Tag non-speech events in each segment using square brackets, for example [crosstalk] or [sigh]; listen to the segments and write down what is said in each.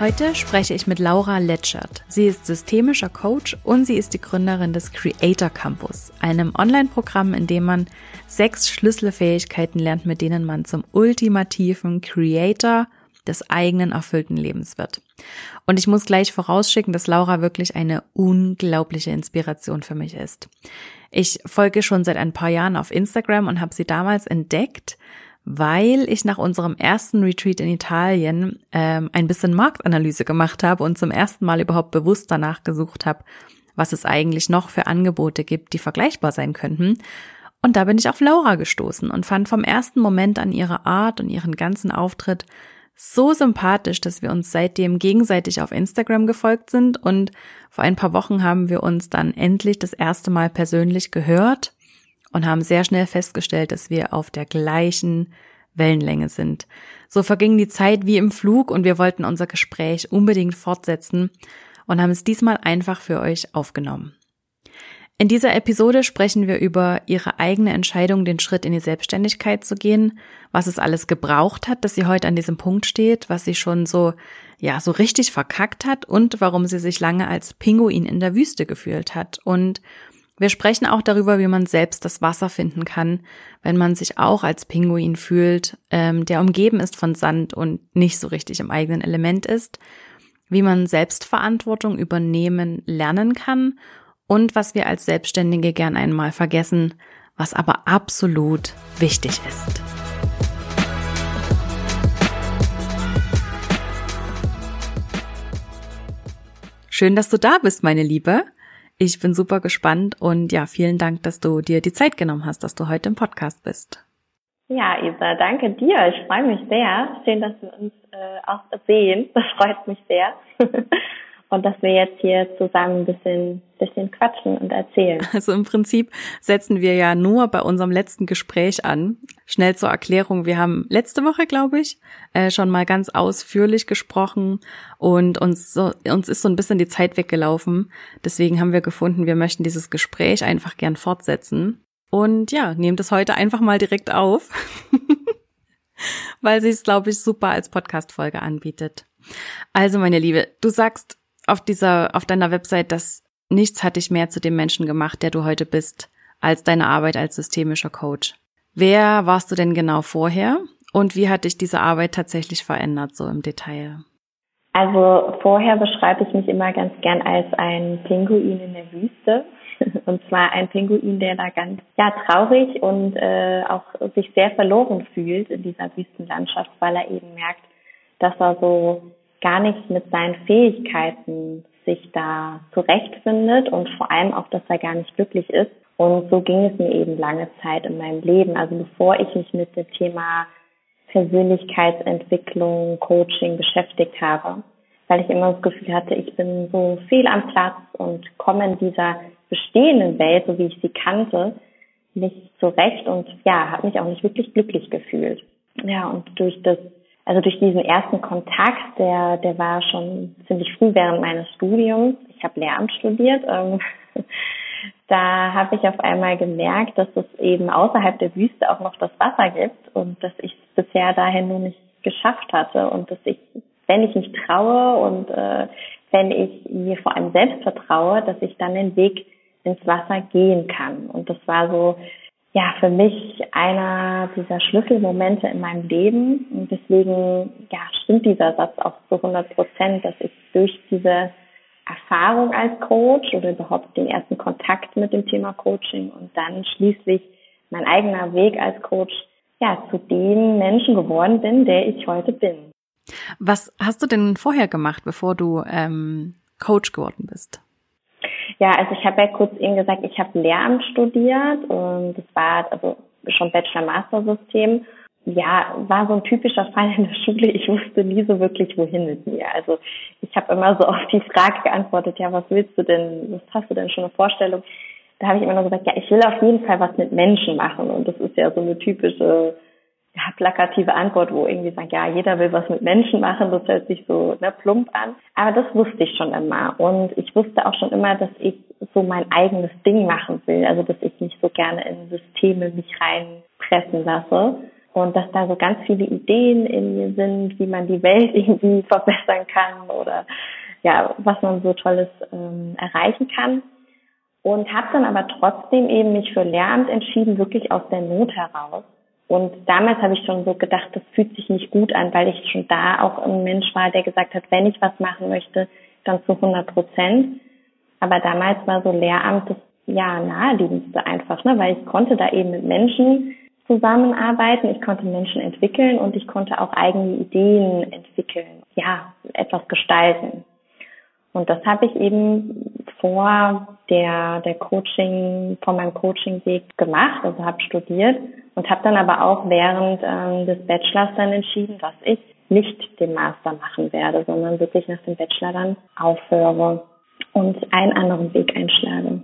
Heute spreche ich mit Laura Letschert. Sie ist systemischer Coach und sie ist die Gründerin des Creator Campus, einem Online-Programm, in dem man sechs Schlüsselfähigkeiten lernt, mit denen man zum ultimativen Creator des eigenen erfüllten Lebens wird. Und ich muss gleich vorausschicken, dass Laura wirklich eine unglaubliche Inspiration für mich ist. Ich folge schon seit ein paar Jahren auf Instagram und habe sie damals entdeckt, weil ich nach unserem ersten Retreat in Italien ähm, ein bisschen Marktanalyse gemacht habe und zum ersten Mal überhaupt bewusst danach gesucht habe, was es eigentlich noch für Angebote gibt, die vergleichbar sein könnten. Und da bin ich auf Laura gestoßen und fand vom ersten Moment an ihre Art und ihren ganzen Auftritt so sympathisch, dass wir uns seitdem gegenseitig auf Instagram gefolgt sind und vor ein paar Wochen haben wir uns dann endlich das erste Mal persönlich gehört und haben sehr schnell festgestellt, dass wir auf der gleichen Wellenlänge sind. So verging die Zeit wie im Flug und wir wollten unser Gespräch unbedingt fortsetzen und haben es diesmal einfach für euch aufgenommen. In dieser Episode sprechen wir über ihre eigene Entscheidung, den Schritt in die Selbstständigkeit zu gehen, was es alles gebraucht hat, dass sie heute an diesem Punkt steht, was sie schon so, ja, so richtig verkackt hat und warum sie sich lange als Pinguin in der Wüste gefühlt hat und wir sprechen auch darüber, wie man selbst das Wasser finden kann, wenn man sich auch als Pinguin fühlt, ähm, der umgeben ist von Sand und nicht so richtig im eigenen Element ist, wie man Selbstverantwortung übernehmen lernen kann und was wir als Selbstständige gern einmal vergessen, was aber absolut wichtig ist. Schön, dass du da bist, meine Liebe. Ich bin super gespannt und ja, vielen Dank, dass du dir die Zeit genommen hast, dass du heute im Podcast bist. Ja, Isa, danke dir. Ich freue mich sehr. Schön, dass wir uns äh, auch sehen. Das freut mich sehr. [laughs] und dass wir jetzt hier zusammen ein bisschen, bisschen quatschen und erzählen. [laughs] Also im Prinzip setzen wir ja nur bei unserem letzten Gespräch an. Schnell zur Erklärung. Wir haben letzte Woche, glaube ich, äh, schon mal ganz ausführlich gesprochen und uns, so, uns ist so ein bisschen die Zeit weggelaufen. Deswegen haben wir gefunden, wir möchten dieses Gespräch einfach gern fortsetzen. Und ja, nehmt es heute einfach mal direkt auf, [laughs] weil sie es, glaube ich, super als Podcast-Folge anbietet. Also, meine Liebe, du sagst, auf dieser, auf deiner Website, dass nichts hat dich mehr zu dem Menschen gemacht, der du heute bist, als deine Arbeit als systemischer Coach. Wer warst du denn genau vorher und wie hat dich diese Arbeit tatsächlich verändert, so im Detail? Also vorher beschreibe ich mich immer ganz gern als ein Pinguin in der Wüste. [laughs] Und zwar ein Pinguin, der da ganz ja traurig und äh, auch sich sehr verloren fühlt in dieser Wüstenlandschaft, weil er eben merkt, dass er so gar nicht mit seinen Fähigkeiten sich da zurechtfindet und vor allem auch, dass er gar nicht glücklich ist. Und so ging es mir eben lange Zeit in meinem Leben. Also bevor ich mich mit dem Thema Persönlichkeitsentwicklung, Coaching beschäftigt habe, weil ich immer das Gefühl hatte, ich bin so viel am Platz und komme in dieser bestehenden Welt, so wie ich sie kannte, nicht zurecht und ja, habe mich auch nicht wirklich glücklich gefühlt. Ja, und durch das also durch diesen ersten Kontakt, der, der war schon ziemlich früh während meines Studiums. Ich habe Lehramt studiert. Ähm, [laughs] da habe ich auf einmal gemerkt, dass es eben außerhalb der Wüste auch noch das Wasser gibt und dass ich es bisher dahin nur nicht geschafft hatte und dass ich, wenn ich mich traue und äh, wenn ich mir vor allem selbst vertraue, dass ich dann den Weg ins Wasser gehen kann. Und das war so, ja, für mich einer dieser Schlüsselmomente in meinem Leben. Und deswegen, ja, stimmt dieser Satz auch zu 100 Prozent, dass ich durch diese Erfahrung als Coach oder überhaupt den ersten Kontakt mit dem Thema Coaching und dann schließlich mein eigener Weg als Coach ja zu dem Menschen geworden bin, der ich heute bin. Was hast du denn vorher gemacht, bevor du ähm, Coach geworden bist? Ja, also ich habe ja kurz eben gesagt, ich habe Lehramt studiert und das war also schon Bachelor-Master-System ja, war so ein typischer Fall in der [laughs] Schule. Ich wusste nie so wirklich, wohin mit mir. Also ich habe immer so auf die Frage geantwortet, ja, was willst du denn, was hast du denn schon eine Vorstellung? Da habe ich immer nur gesagt, ja, ich will auf jeden Fall was mit Menschen machen. Und das ist ja so eine typische, ja, plakative Antwort, wo irgendwie sagt, ja, jeder will was mit Menschen machen. Das hört sich so ne, plump an. Aber das wusste ich schon immer. Und ich wusste auch schon immer, dass ich so mein eigenes Ding machen will. Also dass ich nicht so gerne in Systeme mich reinpressen lasse und dass da so ganz viele Ideen in mir sind, wie man die Welt [laughs] irgendwie verbessern kann oder ja, was man so Tolles ähm, erreichen kann. Und habe dann aber trotzdem eben mich für Lehramt entschieden, wirklich aus der Not heraus. Und damals habe ich schon so gedacht, das fühlt sich nicht gut an, weil ich schon da auch ein Mensch war, der gesagt hat, wenn ich was machen möchte, dann zu 100 Prozent. Aber damals war so Lehramt das ja naheliegendste einfach, ne, weil ich konnte da eben mit Menschen zusammenarbeiten, ich konnte Menschen entwickeln und ich konnte auch eigene Ideen entwickeln, ja, etwas gestalten. Und das habe ich eben vor der, der Coaching, vor meinem Coachingweg gemacht, also habe studiert und habe dann aber auch während ähm, des Bachelors dann entschieden, dass ich nicht den Master machen werde, sondern wirklich nach dem Bachelor dann aufhöre und einen anderen Weg einschlage.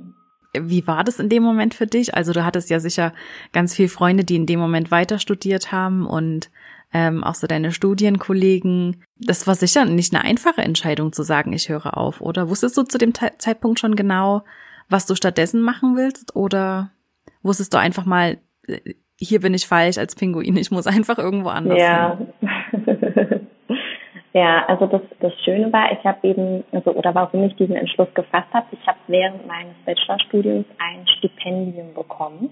Wie war das in dem Moment für dich? Also du hattest ja sicher ganz viele Freunde, die in dem Moment weiter studiert haben und ähm, auch so deine Studienkollegen. Das war sicher nicht eine einfache Entscheidung zu sagen, ich höre auf, oder? Wusstest du zu dem Zeitpunkt schon genau, was du stattdessen machen willst? Oder wusstest du einfach mal, äh, hier bin ich falsch als Pinguin, ich muss einfach irgendwo anders ja. hin? [laughs] Ja, also das, das Schöne war, ich habe eben, also oder warum ich diesen Entschluss gefasst habe, ich habe während meines Bachelorstudiums ein Stipendium bekommen.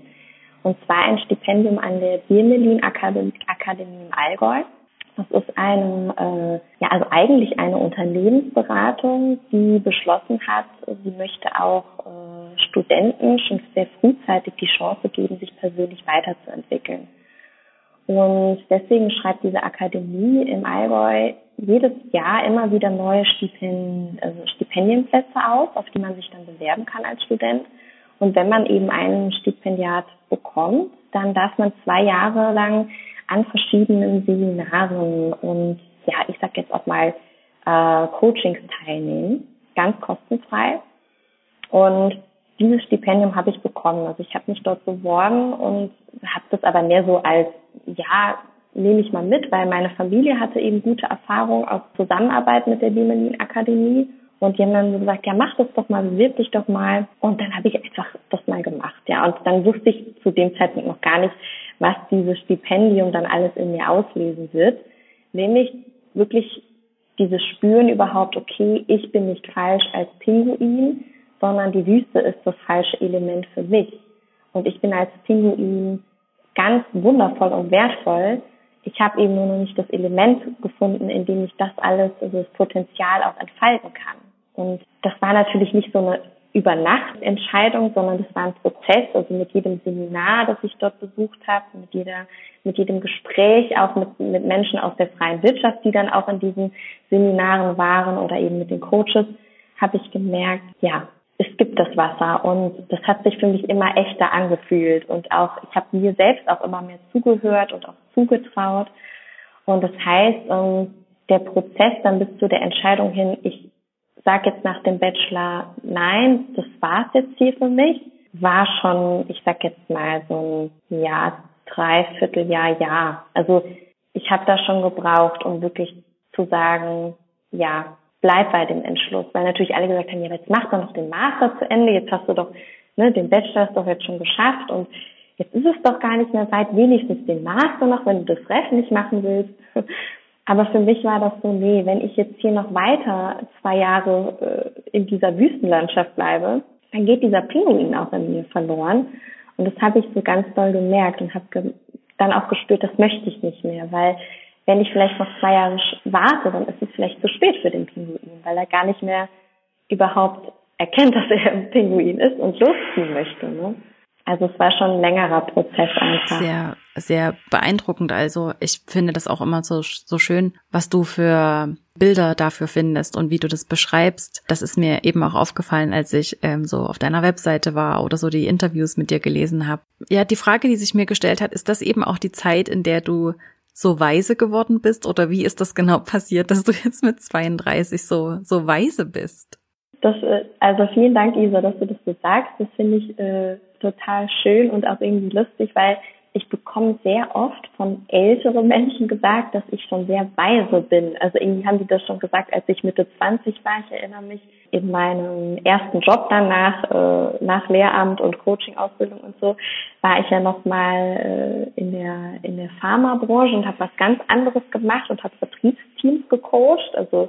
Und zwar ein Stipendium an der Birmelin Akademie, Akademie im Allgäu. Das ist eine, äh, ja, also eigentlich eine Unternehmensberatung, die beschlossen hat, sie möchte auch äh, Studenten schon sehr frühzeitig die Chance geben, sich persönlich weiterzuentwickeln. Und deswegen schreibt diese Akademie im Allgäu jedes Jahr immer wieder neue Stipendien, also Stipendienplätze aus, auf die man sich dann bewerben kann als Student. Und wenn man eben einen Stipendiat bekommt, dann darf man zwei Jahre lang an verschiedenen Seminaren und ja, ich sag jetzt auch mal äh, Coachings teilnehmen, ganz kostenfrei. Und dieses Stipendium habe ich bekommen. Also ich habe mich dort beworben und habe das aber mehr so als ja, nehme ich mal mit, weil meine Familie hatte eben gute Erfahrungen aus Zusammenarbeit mit der Bimelin Akademie. Und die haben dann gesagt, ja, mach das doch mal, bewirb dich doch mal. Und dann habe ich einfach das mal gemacht, ja. Und dann wusste ich zu dem Zeitpunkt noch gar nicht, was dieses Stipendium dann alles in mir auslesen wird. Nämlich wirklich dieses Spüren überhaupt, okay, ich bin nicht falsch als Pinguin, sondern die Wüste ist das falsche Element für mich. Und ich bin als Pinguin ganz wundervoll und wertvoll. Ich habe eben nur noch nicht das Element gefunden, in dem ich das alles, also das Potenzial auch entfalten kann. Und das war natürlich nicht so eine Übernachtentscheidung, sondern das war ein Prozess, also mit jedem Seminar, das ich dort besucht habe, mit jeder, mit jedem Gespräch, auch mit, mit Menschen aus der freien Wirtschaft, die dann auch in diesen Seminaren waren oder eben mit den Coaches, habe ich gemerkt, ja, es gibt das Wasser. Und das hat sich für mich immer echter angefühlt. Und auch ich habe mir selbst auch immer mehr zugehört und auch zugetraut. Und das heißt ähm, der Prozess dann bis zu der Entscheidung hin ich sage jetzt nach dem Bachelor nein das war's jetzt hier für mich. War schon ich sag jetzt mal so ein Jahr Dreivierteljahr Jahr also ich habe da schon gebraucht um wirklich zu sagen ja bleib bei dem Entschluss, weil natürlich alle gesagt haben, ja, jetzt mach doch noch den Master zu Ende, jetzt hast du doch ne, den Bachelor ist doch jetzt schon geschafft. Und jetzt ist es doch gar nicht mehr weit, wenigstens den Master noch, wenn du das Ref nicht machen willst. [laughs] Aber für mich war das so, nee, wenn ich jetzt hier noch weiter zwei Jahre äh, in dieser Wüstenlandschaft bleibe, dann geht dieser Pinguin auch in mir verloren. Und das habe ich so ganz doll gemerkt und habe ge dann auch gespürt, das möchte ich nicht mehr, weil wenn ich vielleicht noch zwei Jahre warte, dann ist es vielleicht zu spät für den Pinguin, weil er gar nicht mehr überhaupt erkennt, [laughs] dass er ein Pinguin ist und losziehen möchte. Ne? Also es war schon ein längerer Prozess einfach. Sehr, sehr beeindruckend. Also ich finde das auch immer so, so schön, was du für Bilder dafür findest und wie du das beschreibst. Das ist mir eben auch aufgefallen, als ich ähm, so auf deiner Webseite war oder so die Interviews mit dir gelesen habe. Ja, die Frage, die sich mir gestellt hat, ist das eben auch die Zeit, in der du so weise geworden bist oder wie ist das genau [laughs] passiert, dass du jetzt mit 32 so, so weise bist? Das, äh, also vielen Dank, Isa, dass du das so sagst. Das finde ich äh, total schön und auch irgendwie lustig, weil ich bekomme sehr oft von älteren Menschen gesagt, dass ich schon sehr weise bin. Also irgendwie haben die das schon gesagt, als ich Mitte 20 war. Ich erinnere mich in meinem ersten Job danach, äh, nach Lehramt und Coaching-Ausbildung und so, war ich ja nochmal äh, in der in der Pharmabranche und habe was ganz anderes gemacht und habe Vertriebsteams gecoacht. Also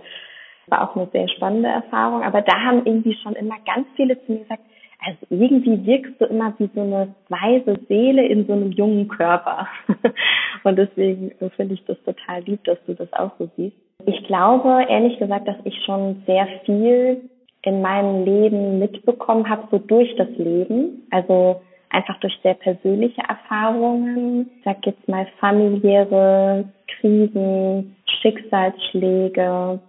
war auch eine sehr spannende Erfahrung. Aber da haben irgendwie schon immer ganz viele zu mir gesagt, also irgendwie wirkst du immer wie so eine weise Seele in so einem jungen Körper. [laughs] Und deswegen finde ich das total lieb, dass du das auch so siehst. Ich glaube, ehrlich gesagt, dass ich schon sehr viel in meinem Leben mitbekommen habe, so durch das Leben. Also einfach durch sehr persönliche Erfahrungen. Ich sag jetzt mal familiäre Krisen, Schicksalsschläge,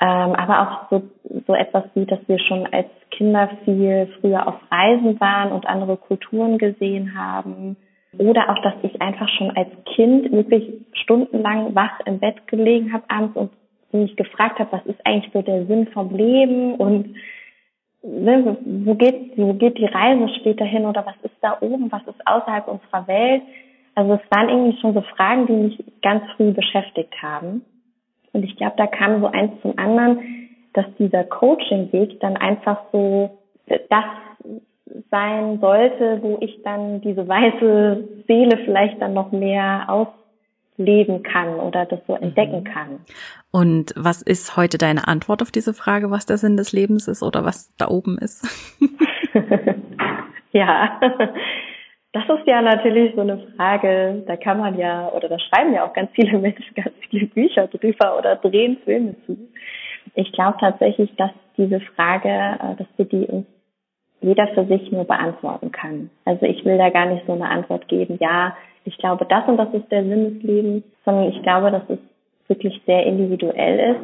ähm, aber auch so, so etwas wie, dass wir schon als Kinder viel früher auf Reisen waren und andere Kulturen gesehen haben. Oder auch, dass ich einfach schon als Kind wirklich stundenlang wach im Bett gelegen habe abends und mich gefragt habe, was ist eigentlich so der Sinn vom Leben und ne, wo geht, wo geht die Reise später hin oder was ist da oben, was ist außerhalb unserer Welt. Also es waren irgendwie schon so Fragen, die mich ganz früh beschäftigt haben. Und ich glaube, da kam so eins zum anderen, dass dieser Coaching-Weg dann einfach so das sein sollte, wo ich dann diese weiße Seele vielleicht dann noch mehr ausleben kann oder das so entdecken mhm. kann. Und was ist heute deine Antwort auf diese Frage, was der Sinn des Lebens ist oder was da oben ist? [laughs] ja, das ist ja natürlich so eine Frage, da kann man ja, oder da schreiben ja auch ganz viele [laughs] Menschen ganz viele Bücher drüber oder drehen Filme zu. Ich glaube tatsächlich, dass diese Frage, äh, dass wir die uns jeder für sich nur beantworten kann. Also ich will da gar nicht so eine Antwort geben, ja, ich glaube, das und das ist der Sinn des Lebens, sondern ich glaube, dass es wirklich sehr individuell ist.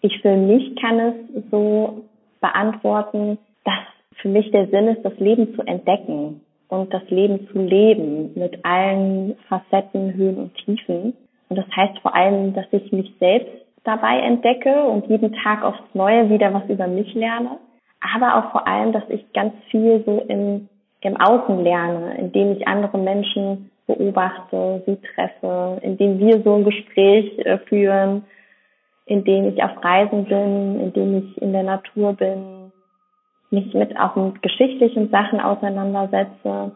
Ich für mich kann es so beantworten, dass für mich der Sinn ist, das Leben zu entdecken und das Leben zu leben mit allen Facetten, Höhen und Tiefen. Und das heißt vor allem, dass ich mich selbst dabei entdecke und jeden Tag aufs Neue wieder was über mich lerne. Aber auch vor allem, dass ich ganz viel so im, im Außen lerne, indem ich andere Menschen beobachte, sie treffe, indem wir so ein Gespräch äh, führen, indem ich auf Reisen bin, indem ich in der Natur bin, mich mit auch mit geschichtlichen Sachen auseinandersetze.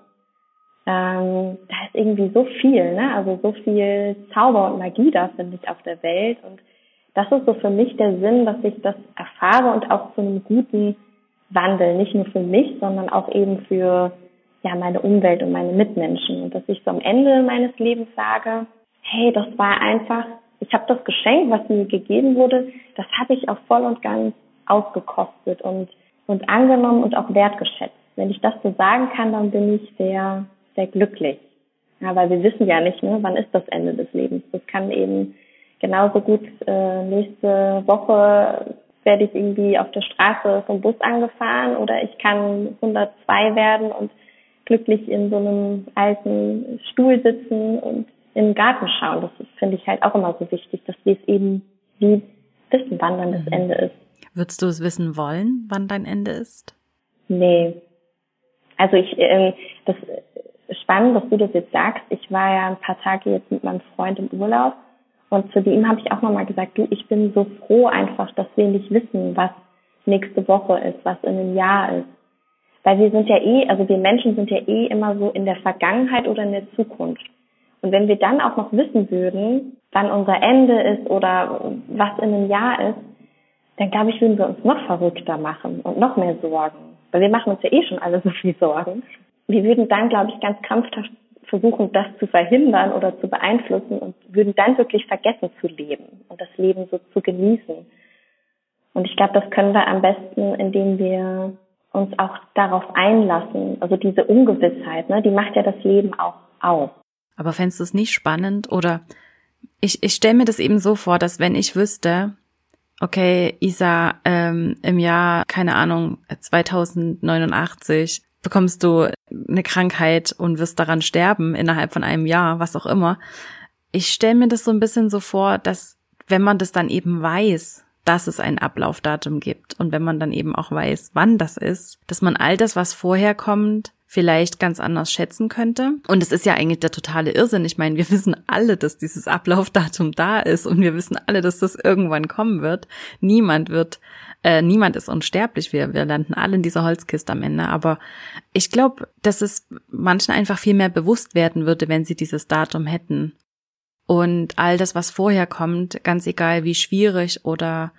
Ähm, da ist irgendwie so viel, ne? Also so viel Zauber und Magie da, finde ich, auf der Welt. Und das ist so für mich der Sinn, dass ich das erfahre und auch zu einem guten Wandel, nicht nur für mich, sondern auch eben für ja meine Umwelt und meine Mitmenschen. Und dass ich so am Ende meines Lebens sage, hey, das war einfach, ich habe das Geschenk, was mir gegeben wurde, das habe ich auch voll und ganz ausgekostet und und angenommen und auch wertgeschätzt. Wenn ich das so sagen kann, dann bin ich sehr, sehr glücklich. Ja, weil wir wissen ja nicht, ne, wann ist das Ende des Lebens. Das kann eben genauso gut äh, nächste Woche werde ich irgendwie auf der Straße vom Bus angefahren oder ich kann 102 werden und glücklich in so einem alten Stuhl sitzen und in den Garten schauen. Das finde ich halt auch immer so wichtig, dass wir es eben wie wissen, wann dann das mhm. Ende ist. Würdest du es wissen wollen, wann dein Ende ist? Nee. Also ich, äh, das ist spannend, dass du das jetzt sagst. Ich war ja ein paar Tage jetzt mit meinem Freund im Urlaub und zu dem habe ich auch nochmal gesagt, du, ich bin so froh einfach, dass wir nicht wissen, was nächste Woche ist, was in einem Jahr ist. Weil wir sind ja eh, also wir Menschen sind ja eh immer so in der Vergangenheit oder in der Zukunft. Und wenn wir dann auch noch wissen würden, wann unser Ende ist oder was in einem Jahr ist, dann glaube ich, würden wir uns noch verrückter machen und noch mehr Sorgen. Weil wir machen uns ja eh schon alle [laughs] so viel Sorgen. Wir würden dann, glaube ich, ganz krampfhaft versuchen, das zu verhindern oder zu beeinflussen und würden dann wirklich vergessen zu leben und das Leben so zu genießen. Und ich glaube, das können wir am besten, indem wir uns auch darauf einlassen. Also diese Ungewissheit, ne, die macht ja das Leben auch aus. Aber fändest du es nicht spannend oder ich, ich stelle mir das eben so vor, dass wenn ich wüsste, okay, Isa, ähm, im Jahr, keine Ahnung, 2089 bekommst du eine Krankheit und wirst daran sterben innerhalb von einem Jahr, was auch immer. Ich stelle mir das so ein bisschen so vor, dass wenn man das dann eben weiß, dass es ein Ablaufdatum gibt und wenn man dann eben auch weiß, wann das ist, dass man all das, was vorher kommt, vielleicht ganz anders schätzen könnte. Und es ist ja eigentlich der totale Irrsinn. Ich meine, wir wissen alle, dass dieses Ablaufdatum da ist und wir wissen alle, dass das irgendwann kommen wird. Niemand wird, äh, niemand ist unsterblich. Wir, wir landen alle in dieser Holzkiste am Ende. Aber ich glaube, dass es manchen einfach viel mehr bewusst werden würde, wenn sie dieses Datum hätten. Und all das, was vorher kommt, ganz egal wie schwierig oder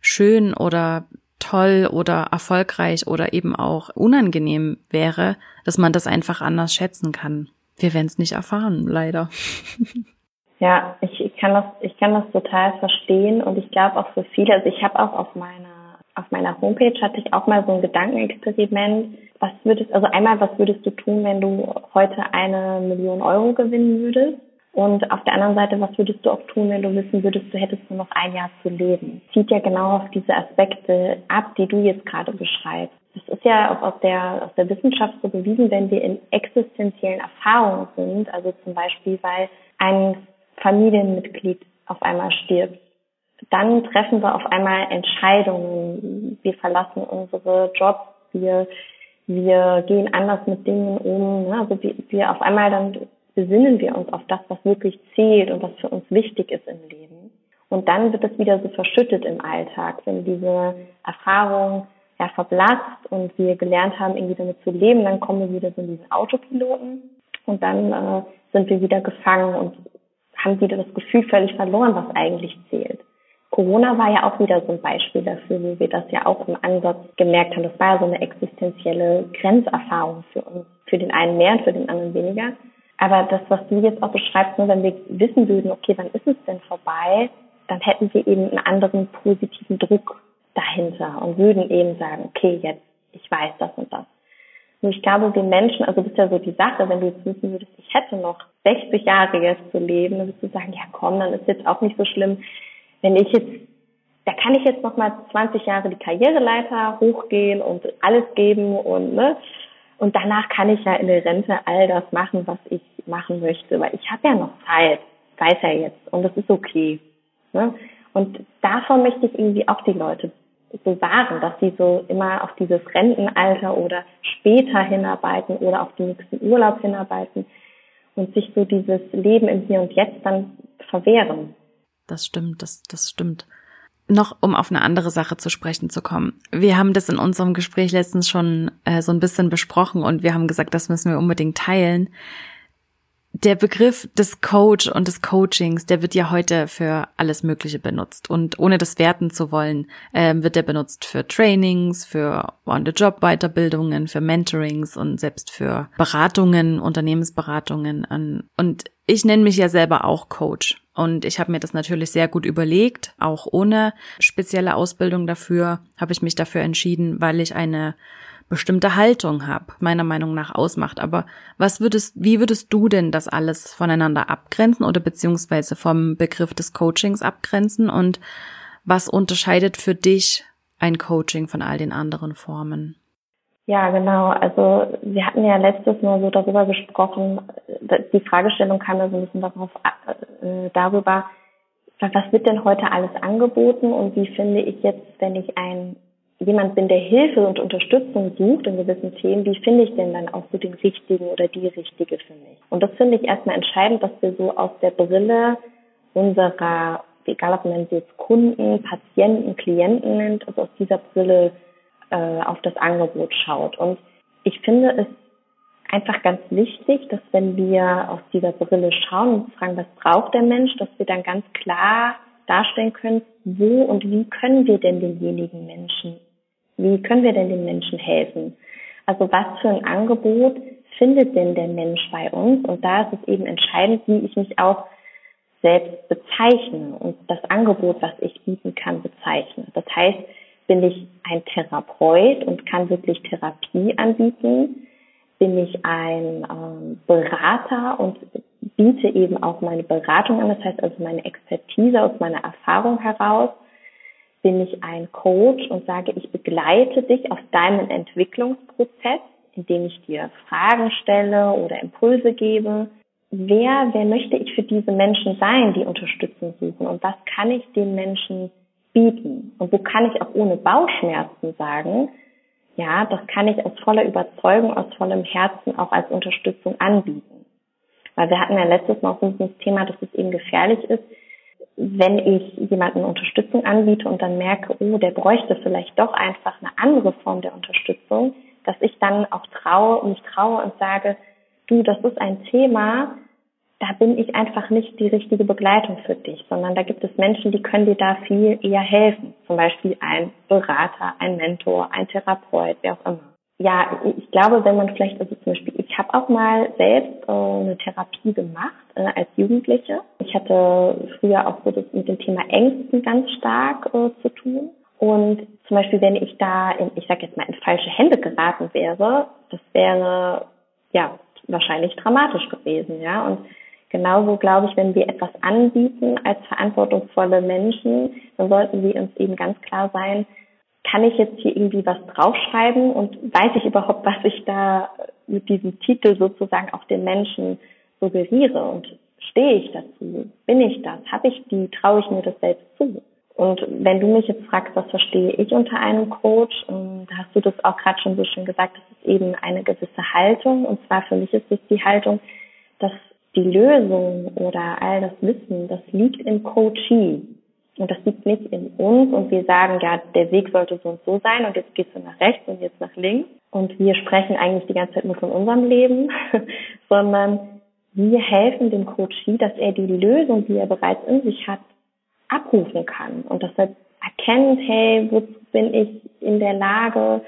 schön oder toll oder erfolgreich oder eben auch unangenehm wäre, dass man das einfach anders schätzen kann. Wir werden es nicht erfahren, leider. [laughs] Ja, ich, ich kann das, ich kann das total verstehen und ich glaube auch für viele, also ich habe auch auf meiner auf meiner Homepage hatte ich auch mal so ein Gedankenexperiment. Was würdest, also einmal, was würdest du tun, wenn du heute eine Million Euro gewinnen würdest? Und auf der anderen Seite, was würdest du auch tun, wenn du wissen würdest, du hättest nur noch ein Jahr zu leben? Zieht ja genau auf diese Aspekte ab, die du jetzt gerade beschreibst. Das ist ja auch aus der, aus der Wissenschaft so bewiesen, wenn wir in existenziellen Erfahrungen sind, also zum Beispiel, weil ein Familienmitglied auf einmal stirbt, dann treffen wir auf einmal Entscheidungen. Wir verlassen unsere Jobs, wir, wir gehen anders mit Dingen um. Ne? Also wir, wir auf einmal dann besinnen wir uns auf das, was wirklich zählt und was für uns wichtig ist im Leben. Und dann wird es wieder so verschüttet im Alltag, wenn diese Erfahrung ja verblasst und wir gelernt haben, irgendwie damit zu leben, dann kommen wir wieder so in diesen Autopiloten und dann äh, sind wir wieder gefangen und haben wieder das Gefühl völlig verloren, was eigentlich zählt. Corona war ja auch wieder so ein Beispiel dafür, wo wir das ja auch im Ansatz gemerkt haben. Das war ja so eine existenzielle Grenzerfahrung für uns. Für den einen mehr und für den anderen weniger. Aber das, was du jetzt auch beschreibst, nur wenn wir wissen würden, okay, wann ist es denn vorbei, dann hätten wir eben einen anderen positiven Druck dahinter und würden eben sagen, okay, jetzt, ich weiß das und das. Nur ich glaube, wir Menschen, also das ist ja so die Sache, wenn du jetzt wissen würdest, ich hätte noch 60 Jahre jetzt zu leben, dann würdest du sagen, ja komm, dann ist jetzt auch nicht so schlimm, wenn ich jetzt, da kann ich jetzt noch mal 20 Jahre die Karriereleiter hochgehen und alles geben und ne, und danach kann ich ja in der Rente all das machen, was ich machen möchte, weil ich habe ja noch Zeit, weiß ja jetzt und das ist okay. Ne? Und davon möchte ich irgendwie auch die Leute bewahren, dass sie so immer auf dieses Rentenalter oder später hinarbeiten oder auf den nächsten Urlaub hinarbeiten und sich so dieses Leben im Hier und Jetzt dann verwehren. Das stimmt, das, das stimmt noch um auf eine andere Sache zu sprechen zu kommen. Wir haben das in unserem Gespräch letztens schon äh, so ein bisschen besprochen und wir haben gesagt, das müssen wir unbedingt teilen. Der Begriff des Coach und des Coachings, der wird ja heute für alles Mögliche benutzt. Und ohne das werten zu wollen, äh, wird der benutzt für Trainings, für On-the-Job-Weiterbildungen, für Mentorings und selbst für Beratungen, Unternehmensberatungen. Und ich nenne mich ja selber auch Coach. Und ich habe mir das natürlich sehr gut überlegt, auch ohne spezielle Ausbildung dafür, habe ich mich dafür entschieden, weil ich eine bestimmte Haltung habe, meiner Meinung nach ausmacht. Aber was würdest, wie würdest du denn das alles voneinander abgrenzen oder beziehungsweise vom Begriff des Coachings abgrenzen? Und was unterscheidet für dich ein Coaching von all den anderen Formen? Ja, genau. Also wir hatten ja letztes Mal so darüber gesprochen, die Fragestellung kam ja so ein bisschen darauf, äh, darüber, was wird denn heute alles angeboten und wie finde ich jetzt, wenn ich ein jemand bin, der Hilfe und Unterstützung sucht in gewissen Themen, wie finde ich denn dann auch so den richtigen oder die richtige für mich? Und das finde ich erstmal entscheidend, dass wir so aus der Brille unserer, egal ob man sie jetzt Kunden, Patienten, Klienten nennt, also aus dieser Brille äh, auf das Angebot schaut. Und ich finde es einfach ganz wichtig, dass wenn wir aus dieser Brille schauen und fragen, was braucht der Mensch, dass wir dann ganz klar darstellen können, wo und wie können wir denn denjenigen Menschen, wie können wir denn den Menschen helfen? Also was für ein Angebot findet denn der Mensch bei uns? Und da ist es eben entscheidend, wie ich mich auch selbst bezeichne und das Angebot, was ich bieten kann, bezeichne. Das heißt, bin ich ein Therapeut und kann wirklich Therapie anbieten? Bin ich ein ähm, Berater und biete eben auch meine Beratung an, das heißt also meine Expertise aus meiner Erfahrung heraus? Bin ich ein Coach und sage, ich begleite dich auf deinem Entwicklungsprozess, indem ich dir Fragen stelle oder Impulse gebe? Wer, wer möchte ich für diese Menschen sein, die Unterstützung suchen? Und was kann ich den Menschen bieten? Und wo kann ich auch ohne Bauchschmerzen sagen, ja, das kann ich aus voller Überzeugung, aus vollem Herzen auch als Unterstützung anbieten. Weil wir hatten ja letztes Mal auch das Thema, dass es eben gefährlich ist, wenn ich jemanden Unterstützung anbiete und dann merke, oh, der bräuchte vielleicht doch einfach eine andere Form der Unterstützung, dass ich dann auch traue, mich traue und sage, du, das ist ein Thema, da bin ich einfach nicht die richtige Begleitung für dich, sondern da gibt es Menschen, die können dir da viel eher helfen. Zum Beispiel ein Berater, ein Mentor, ein Therapeut, wer auch immer. Ja, ich glaube, wenn man vielleicht, also zum Beispiel, ich habe auch mal selbst äh, eine Therapie gemacht äh, als Jugendliche. Ich hatte früher auch so das mit dem Thema Ängsten ganz stark äh, zu tun. Und zum Beispiel, wenn ich da, in, ich sage jetzt mal, in falsche Hände geraten wäre, das wäre ja wahrscheinlich dramatisch gewesen, ja. Und Genauso glaube ich, wenn wir etwas anbieten als verantwortungsvolle Menschen, dann sollten wir uns eben ganz klar sein, kann ich jetzt hier irgendwie was draufschreiben und weiß ich überhaupt, was ich da mit diesem Titel sozusagen auch den Menschen suggeriere und stehe ich dazu? Bin ich das? Habe ich die? Traue ich mir das selbst zu? Und wenn du mich jetzt fragst, was verstehe ich unter einem Coach, ähm, da hast du das auch gerade schon so schön gesagt, das ist eben eine gewisse Haltung. Und zwar für mich ist es die Haltung, dass die Lösung oder all das Wissen, das liegt im Coachee. Und das liegt nicht in uns. Und wir sagen, ja, der Weg sollte so und so sein. Und jetzt gehst du nach rechts und jetzt nach links. Und wir sprechen eigentlich die ganze Zeit nur von unserem Leben, [laughs] sondern wir helfen dem Coachee, dass er die Lösung, die er bereits in sich hat, abrufen kann. Und dass er erkennt, hey, wozu bin ich in der Lage,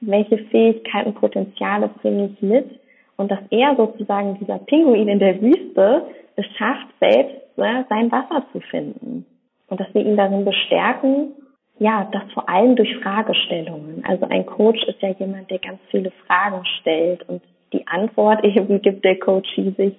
welche Fähigkeiten, Potenziale bringe ich mit und dass er sozusagen, dieser Pinguin in der Wüste, es schafft, selbst ne, sein Wasser zu finden. Und dass wir ihn darin bestärken, ja, das vor allem durch Fragestellungen. Also ein Coach ist ja jemand, der ganz viele Fragen stellt und die Antwort [laughs] eben gibt der Coach sich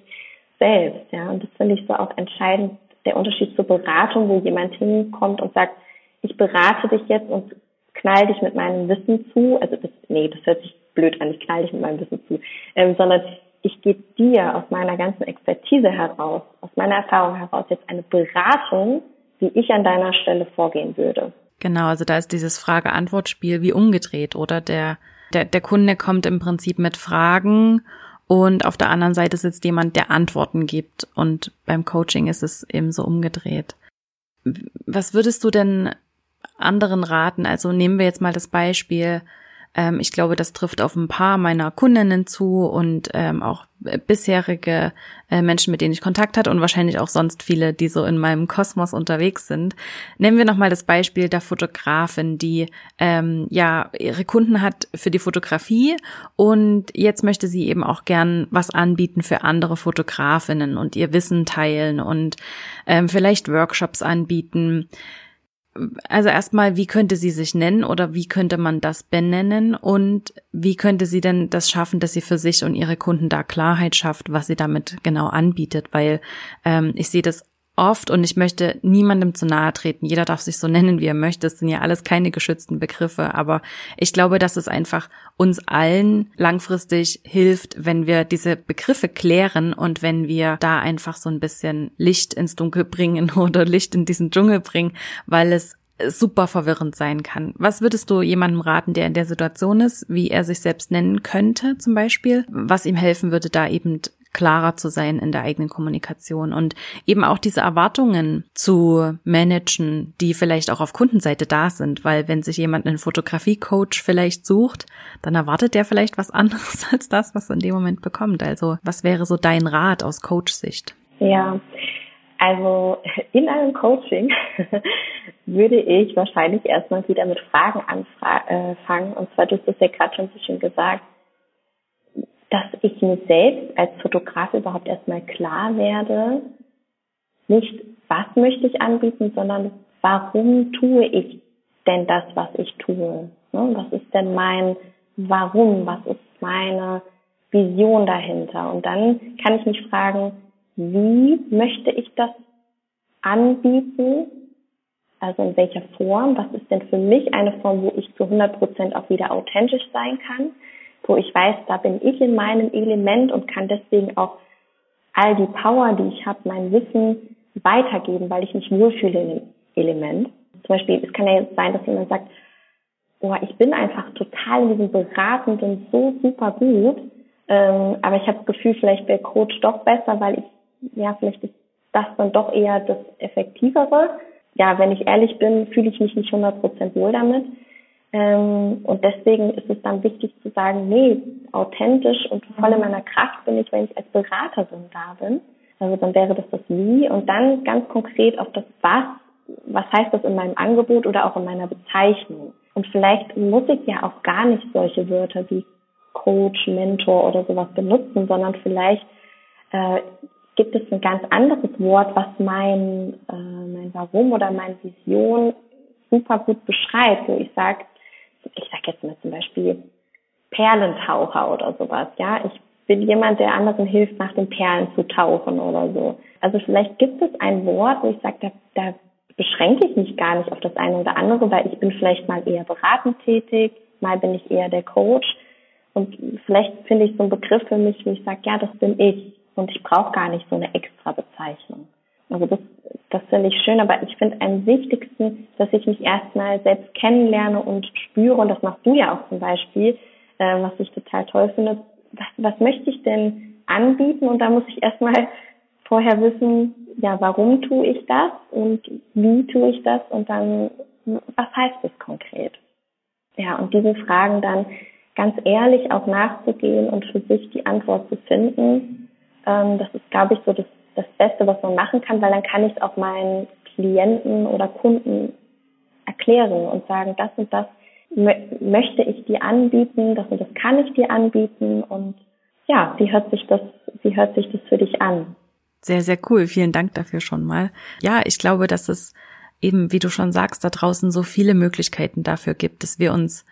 selbst, ja. Und das finde ich so auch entscheidend, der Unterschied zur Beratung, wo jemand hinkommt und sagt, ich berate dich jetzt und knall dich mit meinem Wissen zu. Also das, nee, das hört sich blöd an, ich knall dich mit meinem Wissen zu, ähm, sondern ich gebe dir aus meiner ganzen Expertise heraus, aus meiner Erfahrung heraus jetzt eine Beratung, wie ich an deiner Stelle vorgehen würde. Genau, also da ist dieses Frage-Antwort-Spiel wie umgedreht, oder? Der, der, der Kunde kommt im Prinzip mit Fragen und auf der anderen Seite sitzt jemand, der Antworten gibt. Und beim Coaching ist es eben so umgedreht. Was würdest du denn anderen raten? Also nehmen wir jetzt mal das Beispiel, ähm, ich glaube, das trifft auf ein paar meiner Kundinnen zu und ähm, auch bisherige äh, Menschen, mit denen ich Kontakt hatte und wahrscheinlich auch sonst viele, die so in meinem Kosmos unterwegs sind. Nehmen wir nochmal das Beispiel der Fotografin, die ähm, ja ihre Kunden hat für die Fotografie und jetzt möchte sie eben auch gern was anbieten für andere Fotografinnen und ihr Wissen teilen und ähm, vielleicht Workshops anbieten also erstmal, wie könnte sie sich nennen oder wie könnte man das benennen? Und wie könnte sie denn das schaffen, dass sie für sich und ihre Kunden da Klarheit schafft, was sie damit genau anbietet, weil ähm, ich sehe das oft und ich möchte niemandem zu nahe treten. Jeder darf sich so [laughs] nennen, wie er möchte. Es sind ja alles keine geschützten Begriffe, aber ich glaube, dass es einfach uns allen langfristig hilft, wenn wir diese Begriffe klären und wenn wir da einfach so ein bisschen Licht ins Dunkel bringen [laughs] oder Licht in diesen Dschungel bringen, weil es super verwirrend sein kann. Was würdest du jemandem raten, der in der Situation ist, wie er sich selbst nennen könnte, zum Beispiel, was ihm helfen würde, da eben klarer zu sein in der eigenen Kommunikation und eben auch diese Erwartungen zu managen, die vielleicht auch auf Kundenseite da sind, weil wenn sich jemand einen Fotografie-Coach vielleicht sucht, dann erwartet der vielleicht was anderes [laughs] als das, was er in dem Moment bekommt. Also was wäre so dein Rat aus Coach-Sicht? Ja, also [laughs] in einem Coaching [laughs] würde ich wahrscheinlich erstmal wieder mit Fragen anfangen. Äh, und zwar, du hast es ja gerade schon so schön gesagt, dass ich mir selbst als Fotograf überhaupt erstmal klar werde, nicht was möchte ich anbieten, sondern warum tue ich denn das, was ich tue? Ne? Was ist denn mein Warum? Was ist meine Vision dahinter? Und dann kann ich mich fragen, wie möchte ich das anbieten? Also in welcher Form? Was ist denn für mich eine Form, wo ich zu 100 Prozent auch wieder authentisch sein kann? Wo ich weiß, da bin ich in meinem Element und kann deswegen auch all die Power, die ich habe, mein Wissen weitergeben, weil ich mich wohlfühle in dem Element. Zum Beispiel, es kann ja jetzt sein, dass jemand sagt, oh, ich bin einfach total in diesem Beratenden so super gut, ähm, aber ich habe das Gefühl, vielleicht wäre Coach doch besser, weil ich, ja, vielleicht ist das dann doch eher das Effektivere. Ja, wenn ich ehrlich bin, fühle ich mich nicht 100% wohl damit. Ähm, und deswegen ist es dann wichtig zu sagen, nee, authentisch und voll in meiner Kraft bin ich, wenn ich als Beraterin da bin. Also dann wäre das das Wie und dann ganz konkret auf das Was. Was heißt das in meinem Angebot oder auch in meiner Bezeichnung? Und vielleicht muss ich ja auch gar nicht solche Wörter wie Coach, Mentor oder sowas benutzen, sondern vielleicht äh, gibt es ein ganz anderes Wort, was mein, äh, mein Warum oder meine Vision super gut beschreibt, wo ich sage, ich sage jetzt mal zum Beispiel Perlentaucher oder sowas, ja. Ich bin jemand, der anderen hilft, nach den Perlen zu tauchen oder so. Also vielleicht gibt es ein Wort, wo ich sage, da, da beschränke ich mich gar nicht auf das eine oder andere, weil ich bin vielleicht mal eher beratend tätig, mal bin ich eher der Coach. Und vielleicht finde ich so einen Begriff für mich, wo ich sage, ja, das bin ich. Und ich brauche gar nicht so eine extra Bezeichnung. Also das, das finde ich schön, aber ich finde am wichtigsten, dass ich mich erstmal selbst kennenlerne und spüre, und das machst du ja auch zum Beispiel, äh, was ich total toll finde, was, was möchte ich denn anbieten? Und da muss ich erstmal [laughs] vorher wissen, ja, warum tue ich das und wie tue ich das und dann, was heißt das konkret? Ja, und diesen Fragen dann ganz ehrlich auch nachzugehen und für sich die Antwort zu finden, ähm, das ist, glaube ich, so das das Beste, was man machen kann, weil dann kann ich es auch meinen Klienten oder Kunden erklären und sagen, das und das möchte ich dir anbieten, das und das kann ich dir anbieten und ja, wie hört sich das, wie hört sich das für dich an? Sehr, sehr cool. Vielen Dank dafür schon mal. Ja, ich glaube, dass es eben, wie du schon sagst, da draußen so viele Möglichkeiten dafür gibt, dass wir uns,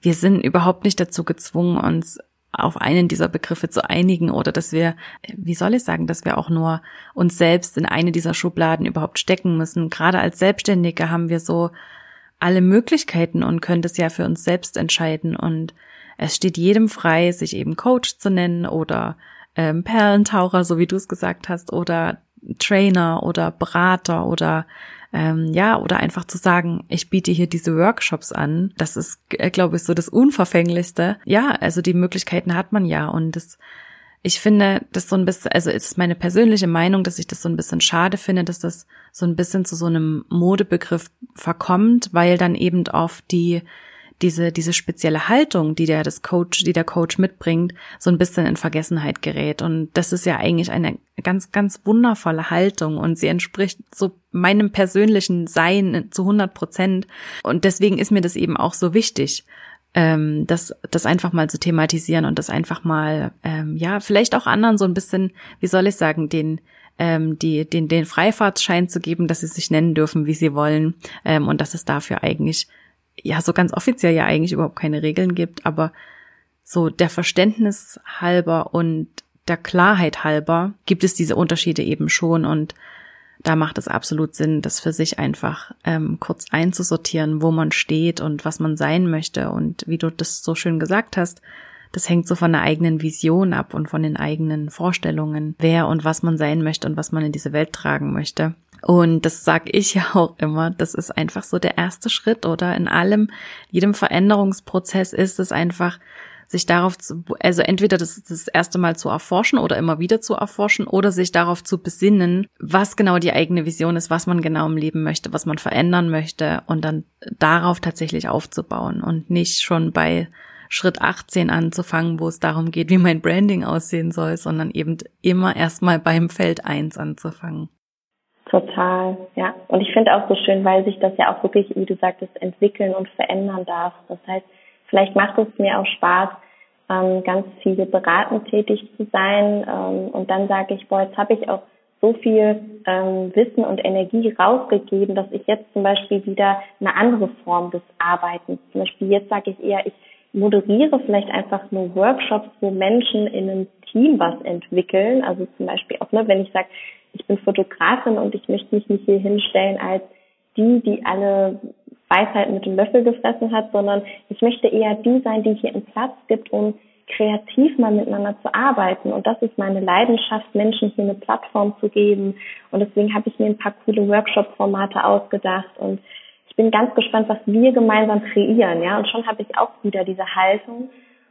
wir sind überhaupt nicht dazu gezwungen, uns auf einen dieser Begriffe zu einigen oder dass wir, wie soll ich sagen, dass wir auch nur uns selbst in eine dieser Schubladen überhaupt stecken müssen. Gerade als Selbstständige haben wir so alle Möglichkeiten und können das ja für uns selbst entscheiden und es steht jedem frei, sich eben Coach zu nennen oder ähm, Perlentaucher, so wie du es gesagt hast, oder Trainer oder Berater oder ähm, ja, oder einfach zu sagen, ich biete hier diese Workshops an, das ist, äh, glaube ich, so das Unverfänglichste. Ja, also die Möglichkeiten hat man ja und das, ich finde das so ein bisschen, also ist meine persönliche Meinung, dass ich das so ein bisschen schade finde, dass das so ein bisschen zu so einem Modebegriff verkommt, weil dann eben auf die diese, diese spezielle Haltung, die der das Coach, die der Coach mitbringt, so ein bisschen in Vergessenheit gerät. Und das ist ja eigentlich eine ganz, ganz wundervolle Haltung und sie entspricht so meinem persönlichen Sein zu 100 Prozent. Und deswegen ist mir das eben auch so wichtig, ähm, das, das einfach mal zu thematisieren und das einfach mal, ähm, ja, vielleicht auch anderen so ein bisschen, wie soll ich sagen, den, ähm, die, den, den Freifahrtsschein zu geben, dass sie sich nennen dürfen, wie sie wollen, ähm, und dass es dafür eigentlich ja so ganz offiziell ja eigentlich überhaupt keine Regeln gibt, aber so der Verständnis halber und der Klarheit halber gibt es diese Unterschiede eben schon und da macht es absolut Sinn, das für sich einfach ähm, kurz einzusortieren, wo man steht und was man sein möchte. Und wie du das so schön gesagt hast, das hängt so von der eigenen Vision ab und von den eigenen Vorstellungen, wer und was man sein möchte und was man in diese Welt tragen möchte. Und das sag ich [laughs] ja auch immer, das ist einfach so der erste Schritt oder in allem, jedem Veränderungsprozess ist es einfach sich darauf zu, also entweder das, das erste Mal zu erforschen oder immer wieder zu erforschen oder sich darauf zu besinnen, was genau die eigene Vision ist, was man genau im Leben möchte, was man verändern möchte und dann darauf tatsächlich aufzubauen und nicht schon bei Schritt 18 anzufangen, wo es darum geht, wie mein Branding aussehen soll, sondern eben immer erstmal beim Feld 1 anzufangen. Total, ja. Und ich finde auch so schön, weil sich das ja auch wirklich, wie du sagtest, entwickeln und verändern darf. Das heißt, vielleicht macht es mir auch Spaß, ähm, ganz viele beratend tätig zu sein. Ähm, und dann sage ich, boah, jetzt habe ich auch so viel ähm, Wissen und Energie rausgegeben, dass ich jetzt zum Beispiel wieder eine andere Form des Arbeitens, zum Beispiel jetzt sage ich eher, ich moderiere vielleicht einfach nur Workshops, wo Menschen in einem Team was entwickeln. Also zum Beispiel auch, ne, wenn ich sage, ich bin Fotografin und ich möchte mich nicht hier hinstellen als die, die alle Weisheit mit dem Löffel gefressen hat, sondern ich möchte eher die sein, die hier einen Platz gibt, um kreativ mal miteinander zu arbeiten. Und das ist meine Leidenschaft, Menschen hier eine Plattform zu geben. Und deswegen habe ich mir ein paar coole Workshop-Formate ausgedacht und ich bin ganz gespannt, was wir gemeinsam kreieren, ja. Und schon habe ich auch wieder diese Haltung.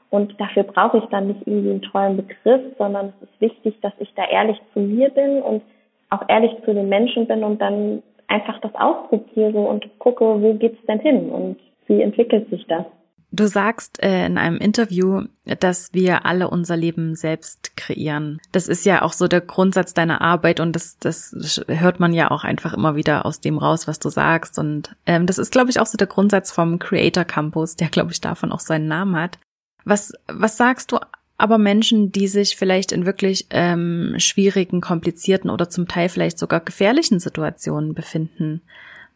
Und dafür brauche ich dann nicht irgendwie einen tollen Begriff, sondern es ist wichtig, dass ich da ehrlich zu mir bin und auch ehrlich zu den Menschen bin und dann einfach das ausprobiere und gucke, wo geht's denn hin und wie entwickelt sich das. Du sagst äh, in einem Interview, dass wir alle unser Leben selbst kreieren. Das ist ja auch so der Grundsatz deiner Arbeit und das, das hört man ja auch einfach immer wieder aus dem raus, was du sagst. Und ähm, das ist, glaube ich, auch so der Grundsatz vom Creator Campus, der, glaube ich, davon auch seinen Namen hat. Was, was sagst du aber Menschen, die sich vielleicht in wirklich ähm, schwierigen, komplizierten oder zum Teil vielleicht sogar gefährlichen Situationen befinden,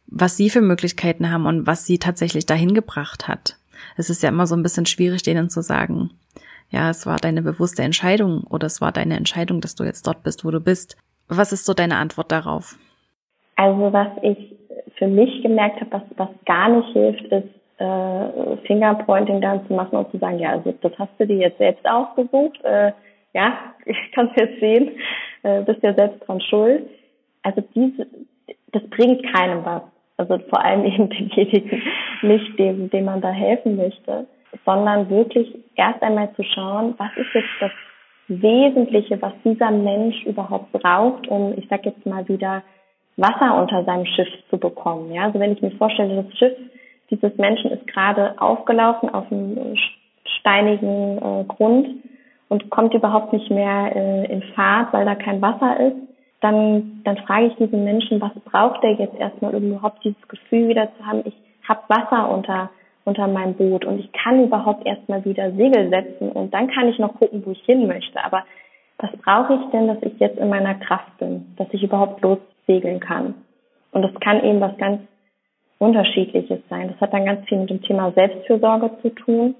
was sie für Möglichkeiten haben und was sie tatsächlich dahin gebracht hat? es ist ja immer so ein bisschen schwierig, denen zu sagen, ja, es war deine bewusste Entscheidung oder es war deine Entscheidung, dass du jetzt dort bist, wo du bist. Was ist so deine Antwort darauf? Also was ich für mich gemerkt habe, was, was gar nicht hilft, ist äh, Fingerpointing dann zu machen und zu sagen, ja, also das hast du dir jetzt selbst ausgesucht, äh, ja, [laughs] ich kann es jetzt sehen, äh, bist ja selbst dran schuld. Also diese, das bringt keinem was. Also vor allem [laughs] eben demjenigen nicht, dem, dem man da helfen möchte, sondern wirklich erst einmal zu schauen, was ist jetzt das Wesentliche, was dieser Mensch überhaupt braucht, um, ich sag jetzt mal wieder, Wasser unter seinem Schiff zu bekommen. Ja, also wenn ich mir vorstelle, das Schiff dieses Menschen ist gerade aufgelaufen auf einem steinigen äh, Grund und kommt überhaupt nicht mehr äh, in Fahrt, weil da kein Wasser ist, dann, dann frage ich diesen Menschen, was braucht er jetzt erstmal, um überhaupt dieses Gefühl wieder zu haben, ich habe Wasser unter, unter meinem Boot und ich kann überhaupt erstmal wieder Segel setzen und dann kann ich noch gucken, wo ich hin möchte. Aber was brauche ich denn, dass ich jetzt in meiner Kraft bin, dass ich überhaupt lossegeln kann? Und das kann eben was ganz Unterschiedliches sein. Das hat dann ganz viel mit dem Thema Selbstfürsorge zu tun.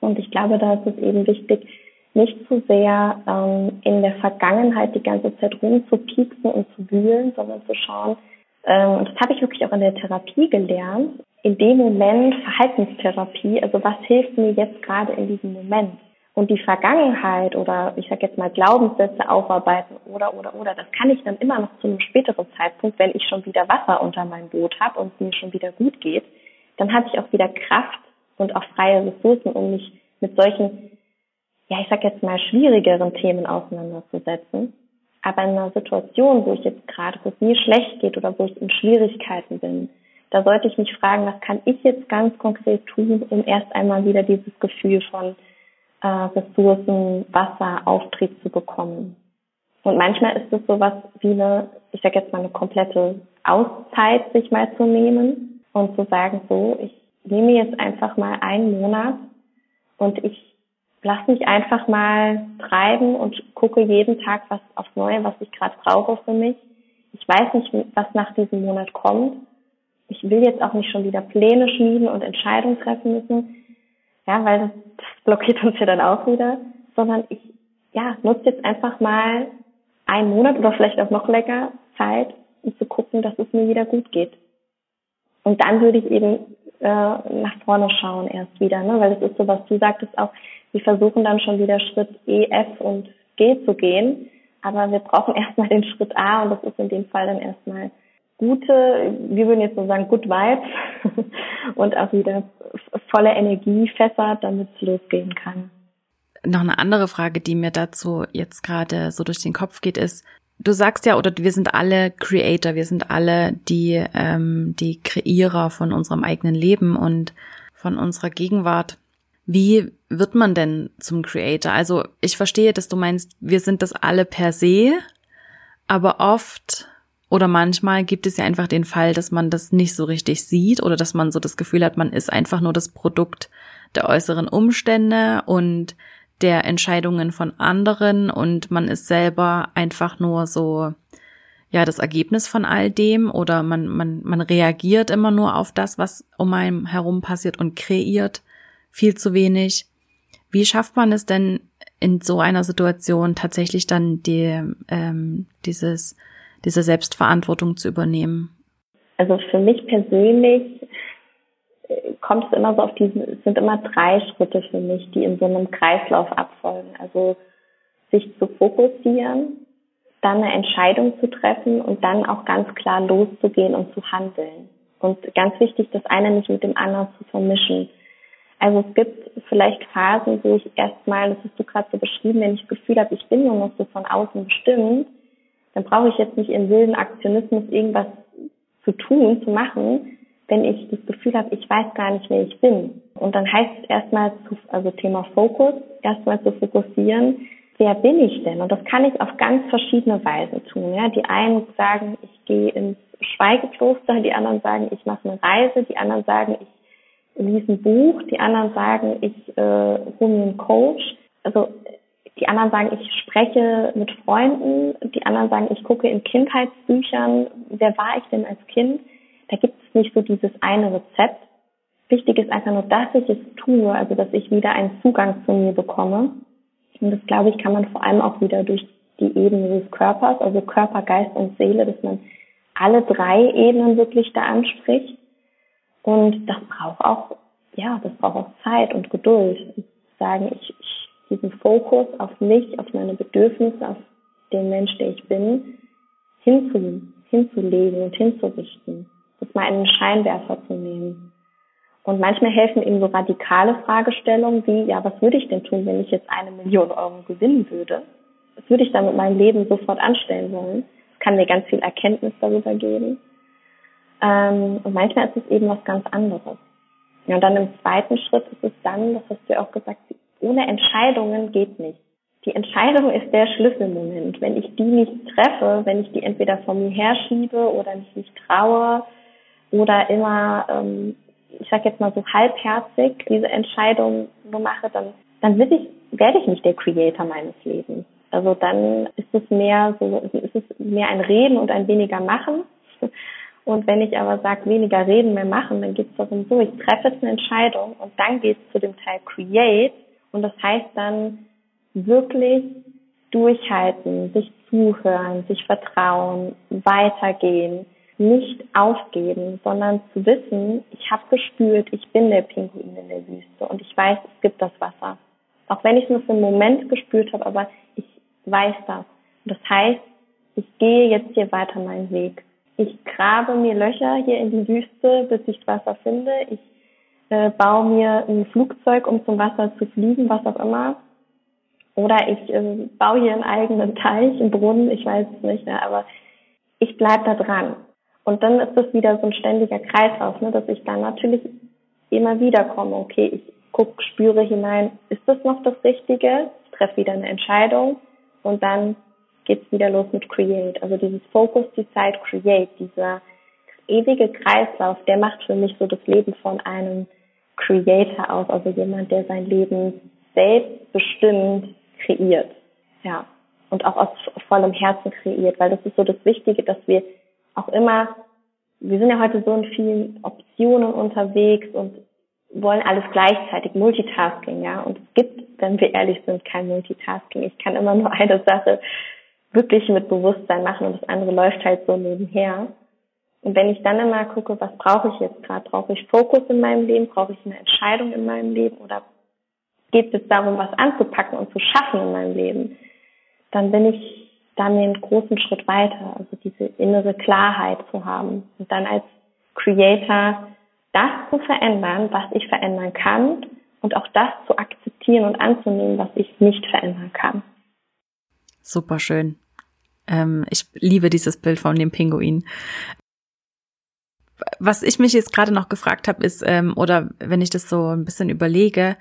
Und ich glaube, da ist es eben wichtig, nicht zu sehr ähm, in der Vergangenheit die ganze Zeit rumzupieksen und zu wühlen, sondern zu schauen, ähm, und das habe ich wirklich auch in der Therapie gelernt, in dem Moment Verhaltenstherapie, also was hilft mir jetzt gerade in diesem Moment? Und die Vergangenheit oder ich sage jetzt mal Glaubenssätze aufarbeiten oder oder oder, das kann ich dann immer noch zu einem späteren Zeitpunkt, wenn ich schon wieder Wasser unter meinem Boot habe und es mir schon wieder gut geht, dann habe ich auch wieder Kraft und auch freie Ressourcen, um mich mit solchen ja, ich sag jetzt mal, schwierigeren Themen auseinanderzusetzen. Aber in einer Situation, wo ich jetzt gerade, wo es mir schlecht geht oder wo ich in Schwierigkeiten bin, da sollte ich mich fragen, was kann ich jetzt ganz konkret tun, um erst einmal wieder dieses Gefühl von äh, Ressourcen, Wasser, Auftrieb zu bekommen. Und manchmal ist es sowas wie eine, ich sag jetzt mal eine komplette Auszeit, sich mal zu nehmen und zu sagen, so, ich nehme jetzt einfach mal einen Monat und ich lass mich einfach mal treiben und gucke jeden Tag was aufs Neue, was ich gerade brauche für mich. Ich weiß nicht, was nach diesem Monat kommt. Ich will jetzt auch nicht schon wieder Pläne schmieden und Entscheidungen treffen müssen, ja, weil das, das blockiert uns ja dann auch wieder, sondern ich, ja, nutze jetzt einfach mal einen Monat oder vielleicht auch noch länger Zeit, um zu gucken, dass es mir wieder gut geht. Und dann würde ich eben äh, nach vorne schauen erst wieder, ne? weil das ist so, was du sagtest auch, wir versuchen dann schon wieder Schritt E, F und G zu gehen, aber wir brauchen [laughs] erstmal den Schritt A und das ist in dem Fall dann erstmal gute, wir würden jetzt so sagen, good vibes [laughs] und auch wieder volle Energie fässert, damit es losgehen kann. Noch eine andere Frage, die mir dazu jetzt gerade so durch den Kopf geht, ist, du sagst ja, oder wir sind alle Creator, wir sind alle die, ähm, die Kreierer von unserem eigenen Leben und von unserer Gegenwart. Wie wird man denn zum Creator? Also ich verstehe, dass du meinst, wir sind das alle per se, aber oft oder manchmal gibt es ja einfach den Fall, dass man das nicht so richtig sieht oder dass man so das Gefühl hat, man ist einfach nur das Produkt der äußeren Umstände und der Entscheidungen von anderen und man ist selber einfach nur so, ja, das Ergebnis von all dem oder man, man, man reagiert immer nur auf das, was um einen herum passiert und kreiert viel zu wenig. Wie schafft man es denn in so einer Situation tatsächlich dann die, ähm, dieses, diese Selbstverantwortung zu übernehmen? Also für mich persönlich äh, kommt es immer so auf diesen, es sind immer drei Schritte für mich, die in so einem Kreislauf abfolgen. Also sich zu fokussieren, dann eine Entscheidung zu treffen und dann auch ganz klar loszugehen und zu handeln. Und ganz wichtig, das eine nicht mit dem anderen zu vermischen. Also es gibt vielleicht Phasen, wo ich erstmal, das hast du gerade so beschrieben, wenn ich das Gefühl habe, ich bin nur noch so von außen bestimmt, dann brauche ich jetzt nicht im wilden Aktionismus irgendwas zu tun, zu machen, wenn ich das Gefühl habe, ich weiß gar nicht, wer ich bin. Und dann heißt es erstmal, zu, also Thema Fokus, erstmal zu fokussieren, wer bin ich denn? Und das kann ich auf ganz verschiedene Weise tun. Ja? Die einen sagen, ich gehe ins Schweigekloster, die anderen sagen, ich mache eine Reise, die anderen sagen, ich lese ein Buch, die anderen sagen, ich äh, hole mir einen Coach. Also die anderen sagen, ich spreche mit Freunden, die anderen sagen, ich gucke in Kindheitsbüchern, wer war ich denn als Kind? Da gibt es nicht so dieses eine Rezept. Wichtig ist einfach nur, dass ich es tue, also dass ich wieder einen Zugang zu mir bekomme. Und das, glaube ich, kann man vor allem auch wieder durch die Ebene des Körpers, also Körper, Geist und Seele, dass man alle drei Ebenen wirklich da anspricht. Und das braucht auch, ja, das braucht auch Zeit und Geduld. Und sagen, ich, ich diesen Fokus auf mich, auf meine Bedürfnisse, auf den Mensch, der ich bin, hinzu, hinzulegen und hinzurichten. Das mal einen Scheinwerfer zu nehmen. Und manchmal helfen eben so radikale Fragestellungen wie, ja, was würde ich denn tun, wenn ich jetzt eine Million Euro gewinnen würde? Was würde ich dann mit meinem Leben sofort anstellen wollen? Das kann mir ganz viel Erkenntnis darüber geben. Ähm, und manchmal ist es eben was ganz anderes. Ja, und dann im zweiten Schritt ist es dann, das hast du ja auch gesagt, ohne Entscheidungen geht nicht. Die Entscheidung ist der Schlüsselmoment. Wenn ich die nicht treffe, wenn ich die entweder von mir herschiebe oder mich nicht traue oder immer, ähm, ich sag jetzt mal so halbherzig diese Entscheidung nur mache, dann, dann will ich, werde ich nicht der Creator meines Lebens. Also dann ist es mehr so, ist es mehr ein Reden und ein weniger Machen. Und wenn ich aber sage, weniger reden, mehr machen, dann geht es darum so, ich treffe jetzt eine Entscheidung und dann geht es zu dem Teil Create. Und das heißt dann wirklich durchhalten, sich zuhören, sich vertrauen, weitergehen, nicht aufgeben, sondern zu wissen, ich habe gespürt, ich bin der Pinguin in der Wüste und ich weiß, es gibt das Wasser. Auch wenn ich es nur für einen Moment gespürt habe, aber ich weiß das. Und das heißt, ich gehe jetzt hier weiter meinen Weg ich grabe mir Löcher hier in die Wüste, bis ich Wasser finde. Ich äh, baue mir ein Flugzeug, um zum Wasser zu fliegen, was auch immer. Oder ich äh, baue hier einen eigenen Teich, einen Brunnen, ich weiß es nicht, ne, aber ich bleib da dran. Und dann ist das wieder so ein ständiger Kreislauf, ne, dass ich dann natürlich immer wieder komme, okay, ich guck, spüre hinein, ist das noch das Richtige? Ich treffe wieder eine Entscheidung und dann geht's wieder los mit Create. Also dieses Focus, die Zeit, Create, dieser ewige Kreislauf, der macht für mich so das Leben von einem Creator aus, also jemand, der sein Leben selbstbestimmt kreiert. Ja. Und auch aus vollem Herzen kreiert, weil das ist so das Wichtige, dass wir auch immer, wir sind ja heute so in vielen Optionen unterwegs und wollen alles gleichzeitig, Multitasking, ja. Und es gibt, wenn wir ehrlich sind, kein Multitasking. Ich kann immer nur [laughs] eine Sache wirklich mit Bewusstsein machen und das andere läuft halt so nebenher. Und wenn ich dann immer gucke, was brauche ich jetzt gerade? Brauche ich Fokus in meinem Leben? Brauche ich eine Entscheidung in meinem Leben? Oder geht es darum, was anzupacken und zu schaffen in meinem Leben? Dann bin ich, da mir einen großen Schritt weiter, also diese innere Klarheit zu haben und dann als Creator das zu verändern, was ich verändern kann und auch das zu akzeptieren und anzunehmen, was ich nicht verändern kann. Super schön. Ähm, ich liebe dieses Bild von dem Pinguin. Was ich mich jetzt gerade noch gefragt habe, ist, ähm, oder wenn ich das so ein bisschen überlege,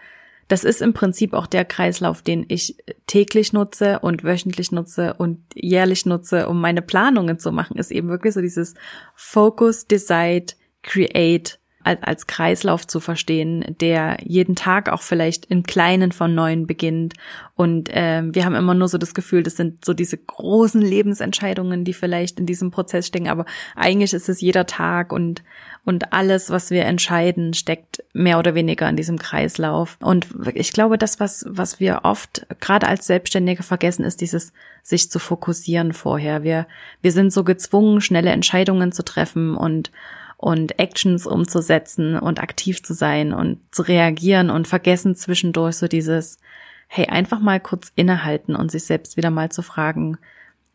das ist im Prinzip auch der Kreislauf, den ich täglich nutze und wöchentlich nutze und jährlich nutze, um meine Planungen zu machen, ist eben wirklich so dieses Focus, Decide, Create, als, als Kreislauf zu verstehen, der jeden Tag auch vielleicht im Kleinen von Neuem beginnt. Und äh, wir haben immer nur so das Gefühl, das sind so diese großen Lebensentscheidungen, die vielleicht in diesem Prozess stecken. Aber eigentlich ist es jeder Tag und und alles, was wir entscheiden, steckt mehr oder weniger in diesem Kreislauf. Und ich glaube, das, was, was wir oft gerade als Selbstständige vergessen, ist dieses sich zu fokussieren vorher. Wir, wir sind so gezwungen, schnelle Entscheidungen zu treffen und und Actions umzusetzen und aktiv zu sein und zu reagieren und vergessen zwischendurch so dieses, hey, einfach mal kurz innehalten und sich selbst wieder mal zu fragen,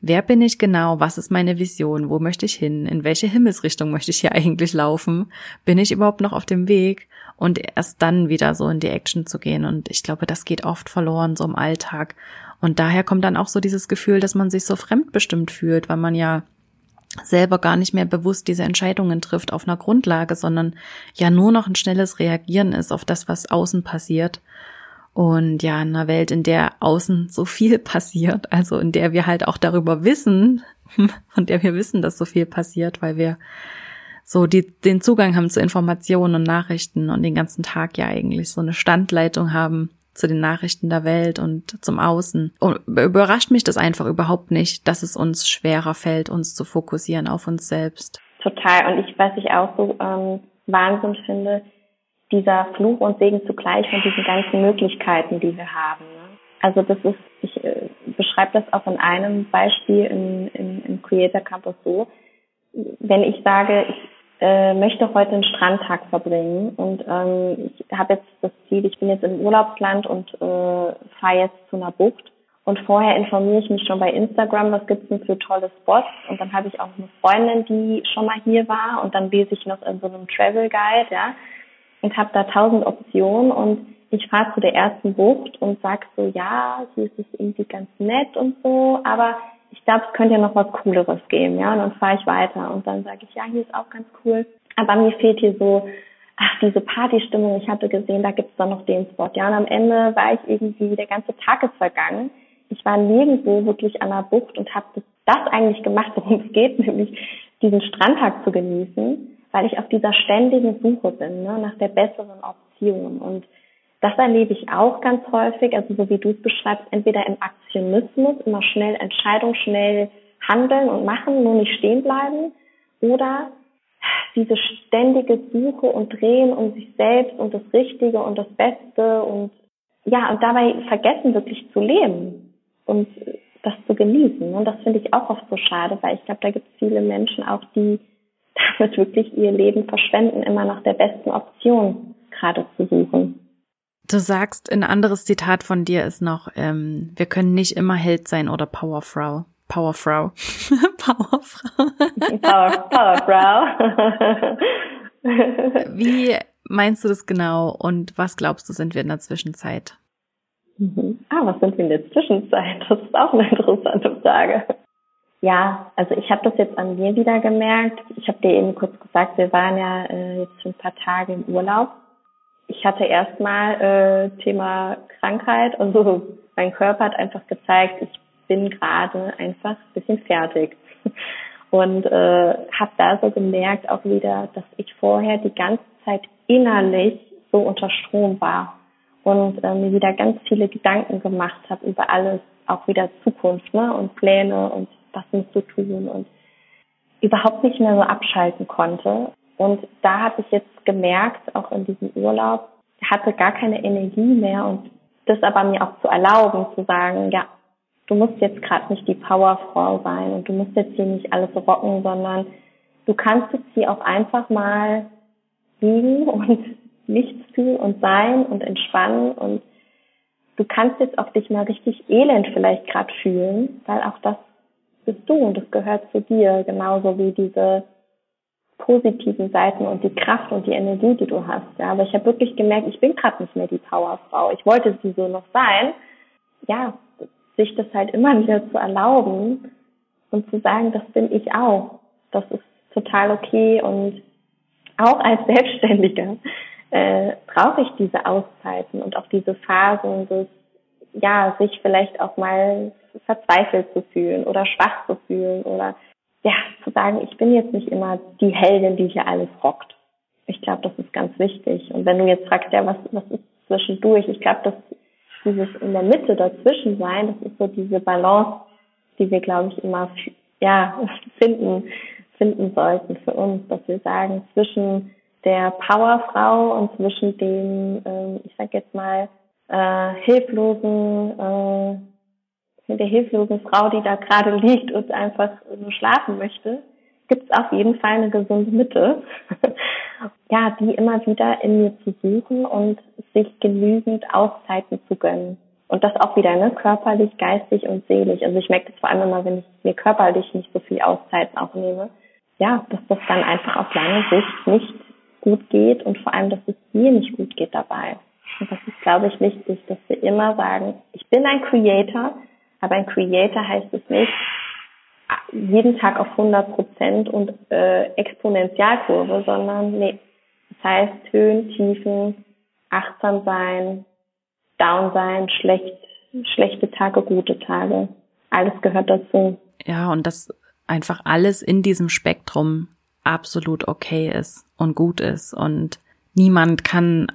wer bin ich genau, was ist meine Vision, wo möchte ich hin, in welche Himmelsrichtung möchte ich hier [laughs] eigentlich laufen, bin ich überhaupt noch auf dem Weg? Und erst dann wieder so in die Action zu gehen. Und ich glaube, das geht oft verloren, so im Alltag. Und daher kommt dann auch so dieses Gefühl, dass man sich so fremdbestimmt fühlt, weil man ja selber gar nicht mehr bewusst diese Entscheidungen trifft auf einer Grundlage, sondern ja nur noch ein schnelles Reagieren ist auf das, was außen passiert. Und ja, in einer Welt, in der außen [laughs] so viel passiert, also in der wir halt auch darüber wissen, [laughs] von der wir wissen, dass so viel passiert, weil wir so die, den Zugang haben zu Informationen und Nachrichten und den ganzen Tag ja eigentlich so eine Standleitung haben zu den Nachrichten der Welt und zum Außen. Und überrascht mich das einfach überhaupt nicht, dass es uns schwerer fällt, uns zu fokussieren auf uns selbst. Total. Und ich, was ich auch so ähm, Wahnsinn finde, dieser Fluch und Segen zugleich von diesen ganzen Möglichkeiten, die wir haben. Ne? Also das ist, ich äh, beschreibe das auch in einem Beispiel in, in, im Creator Campus so. Wenn ich sage, ich äh, möchte heute einen Strandtag verbringen. Und ähm, ich habe jetzt das Ziel, ich bin jetzt im Urlaubsland und äh, fahre jetzt zu einer Bucht. Und vorher informiere ich mich schon bei Instagram, was gibt's denn für tolle Spots. Und dann habe ich auch eine Freundin, die schon mal hier war. Und dann lese ich noch in so einem Travel Guide, ja, und habe da tausend Optionen. Und ich fahre zu der ersten Bucht und sag so, ja, hier ist es irgendwie ganz nett und so, aber ich glaube, es könnte ja noch was Cooleres geben, ja. Und dann fahre ich weiter und dann sage ich, ja, hier ist auch ganz cool. Aber mir fehlt hier so, ach, diese Partystimmung. Ich hatte gesehen, da gibt's dann noch den Spot. Ja, und am Ende war ich irgendwie, der ganze Tag ist vergangen. Ich war nirgendwo wirklich an der Bucht und habe das, eigentlich gemacht, worum es geht, [laughs] nämlich diesen Strandtag zu genießen, weil ich auf dieser ständigen Suche bin, ne, nach der besseren Option. Und das erlebe ich auch ganz häufig, also so wie du es beschreibst, entweder im Aktionismus, immer schnell Entscheidungen, schnell handeln und machen, nur nicht stehen bleiben, oder diese ständige Suche und Drehen um sich selbst und das Richtige und das Beste und ja, und dabei vergessen wirklich zu leben und das zu genießen. Und das finde ich auch oft so schade, weil ich glaube, da gibt es viele Menschen auch, die damit wirklich ihr Leben verschwenden, immer nach der besten Option gerade zu suchen. Du sagst, ein anderes Zitat von dir ist noch, ähm, wir können nicht immer Held sein oder Powerfrau. Powerfrau. [laughs] Powerfrau. Power, Powerfrau. [laughs] Wie meinst du das genau und was glaubst du, sind wir in der Zwischenzeit? Mhm. Ah, was sind wir in der Zwischenzeit? Das ist auch eine interessante Frage. Ja, also ich habe das jetzt an mir wieder gemerkt. Ich habe dir eben kurz gesagt, wir waren ja äh, jetzt für ein paar Tage im Urlaub ich hatte erstmal äh, Thema Krankheit, also [laughs] mein Körper hat einfach gezeigt, ich bin gerade einfach ein bisschen fertig. [laughs] Und äh, habe da so gemerkt auch wieder, dass ich vorher die ganze Zeit innerlich so unter Strom war und äh, mir wieder ganz viele Gedanken gemacht habe über alles, auch wieder Zukunft ne? und Pläne und was musst du tun und überhaupt nicht mehr so abschalten konnte. Und da habe ich jetzt gemerkt, auch in diesem Urlaub, hatte gar keine Energie mehr und das aber mir auch zu erlauben, zu sagen, ja, du musst jetzt gerade nicht die Powerfrau sein und du musst jetzt hier nicht alles rocken, sondern du kannst jetzt hier auch einfach mal liegen [laughs] und nichts tun und sein und entspannen und du kannst jetzt auch dich mal richtig elend vielleicht gerade fühlen, weil auch das bist du und das gehört zu dir, genauso wie diese positiven Seiten und die Kraft und die Energie, die du hast. Ja, aber ich habe wirklich gemerkt, ich bin gerade nicht mehr die Powerfrau. Ich wollte sie so noch sein. Ja, sich das halt immer wieder zu erlauben und zu sagen, das bin ich auch. Das ist total okay und auch als Selbstständiger äh, brauche ich diese Auszeiten und auch diese Phasen des, ja, sich vielleicht auch mal verzweifelt zu fühlen oder schwach zu fühlen oder ja, zu sagen, ich bin jetzt nicht immer die Heldin, die hier alles rockt. Ich glaube, das ist ganz wichtig. Und wenn du jetzt fragst, ja, was, was ist zwischendurch? Ich glaube, dass dieses in der Mitte dazwischen sein, das ist so diese Balance, die wir, glaube ich, immer, ja, [laughs] finden, finden sollten für uns, dass wir sagen, zwischen der Powerfrau und zwischen dem, ähm, ich sag jetzt mal, äh, hilflosen, äh, der hilflosen Frau, die da gerade liegt und einfach so schlafen möchte, gibt es auf jeden Fall eine gesunde Mitte. [laughs] ja, die immer wieder in mir zu suchen und sich genügend Auszeiten zu gönnen. Und das auch wieder, ne, körperlich, geistig und seelisch. Also ich merke das vor allem immer, wenn ich mir körperlich nicht so viel Auszeiten auch nehme. Ja, dass das dann einfach auf lange Sicht nicht gut geht und vor allem, dass es mir nicht gut geht dabei. Und das ist, glaube ich, wichtig, dass wir immer sagen, ich bin ein Creator, aber ein Creator heißt es nicht, jeden Tag auf 100 Prozent und äh, Exponentialkurve, sondern nee, das heißt Höhen, Tiefen, achtsam sein, down sein, schlecht, schlechte Tage, gute Tage. Alles gehört dazu. Ja, und dass einfach alles in diesem Spektrum absolut okay ist und gut ist und niemand kann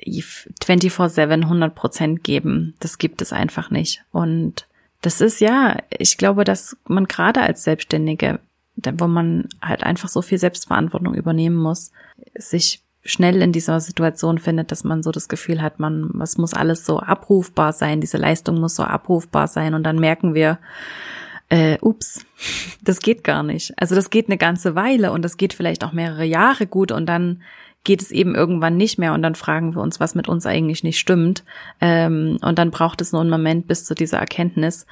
24-7 100 Prozent geben. Das gibt es einfach nicht. Und das ist ja, ich glaube, dass man gerade als Selbstständige, wo man halt einfach so viel Selbstverantwortung übernehmen muss, sich schnell in dieser Situation findet, dass man so das Gefühl hat, man, es muss alles so abrufbar sein, diese Leistung muss so abrufbar sein und dann merken wir, äh, ups, das geht gar nicht. Also das geht eine ganze Weile und das geht vielleicht auch mehrere Jahre gut und dann geht es eben irgendwann nicht mehr und dann fragen wir uns, was mit uns eigentlich nicht stimmt. Ähm, und dann braucht es nur einen Moment bis zu dieser Erkenntnis,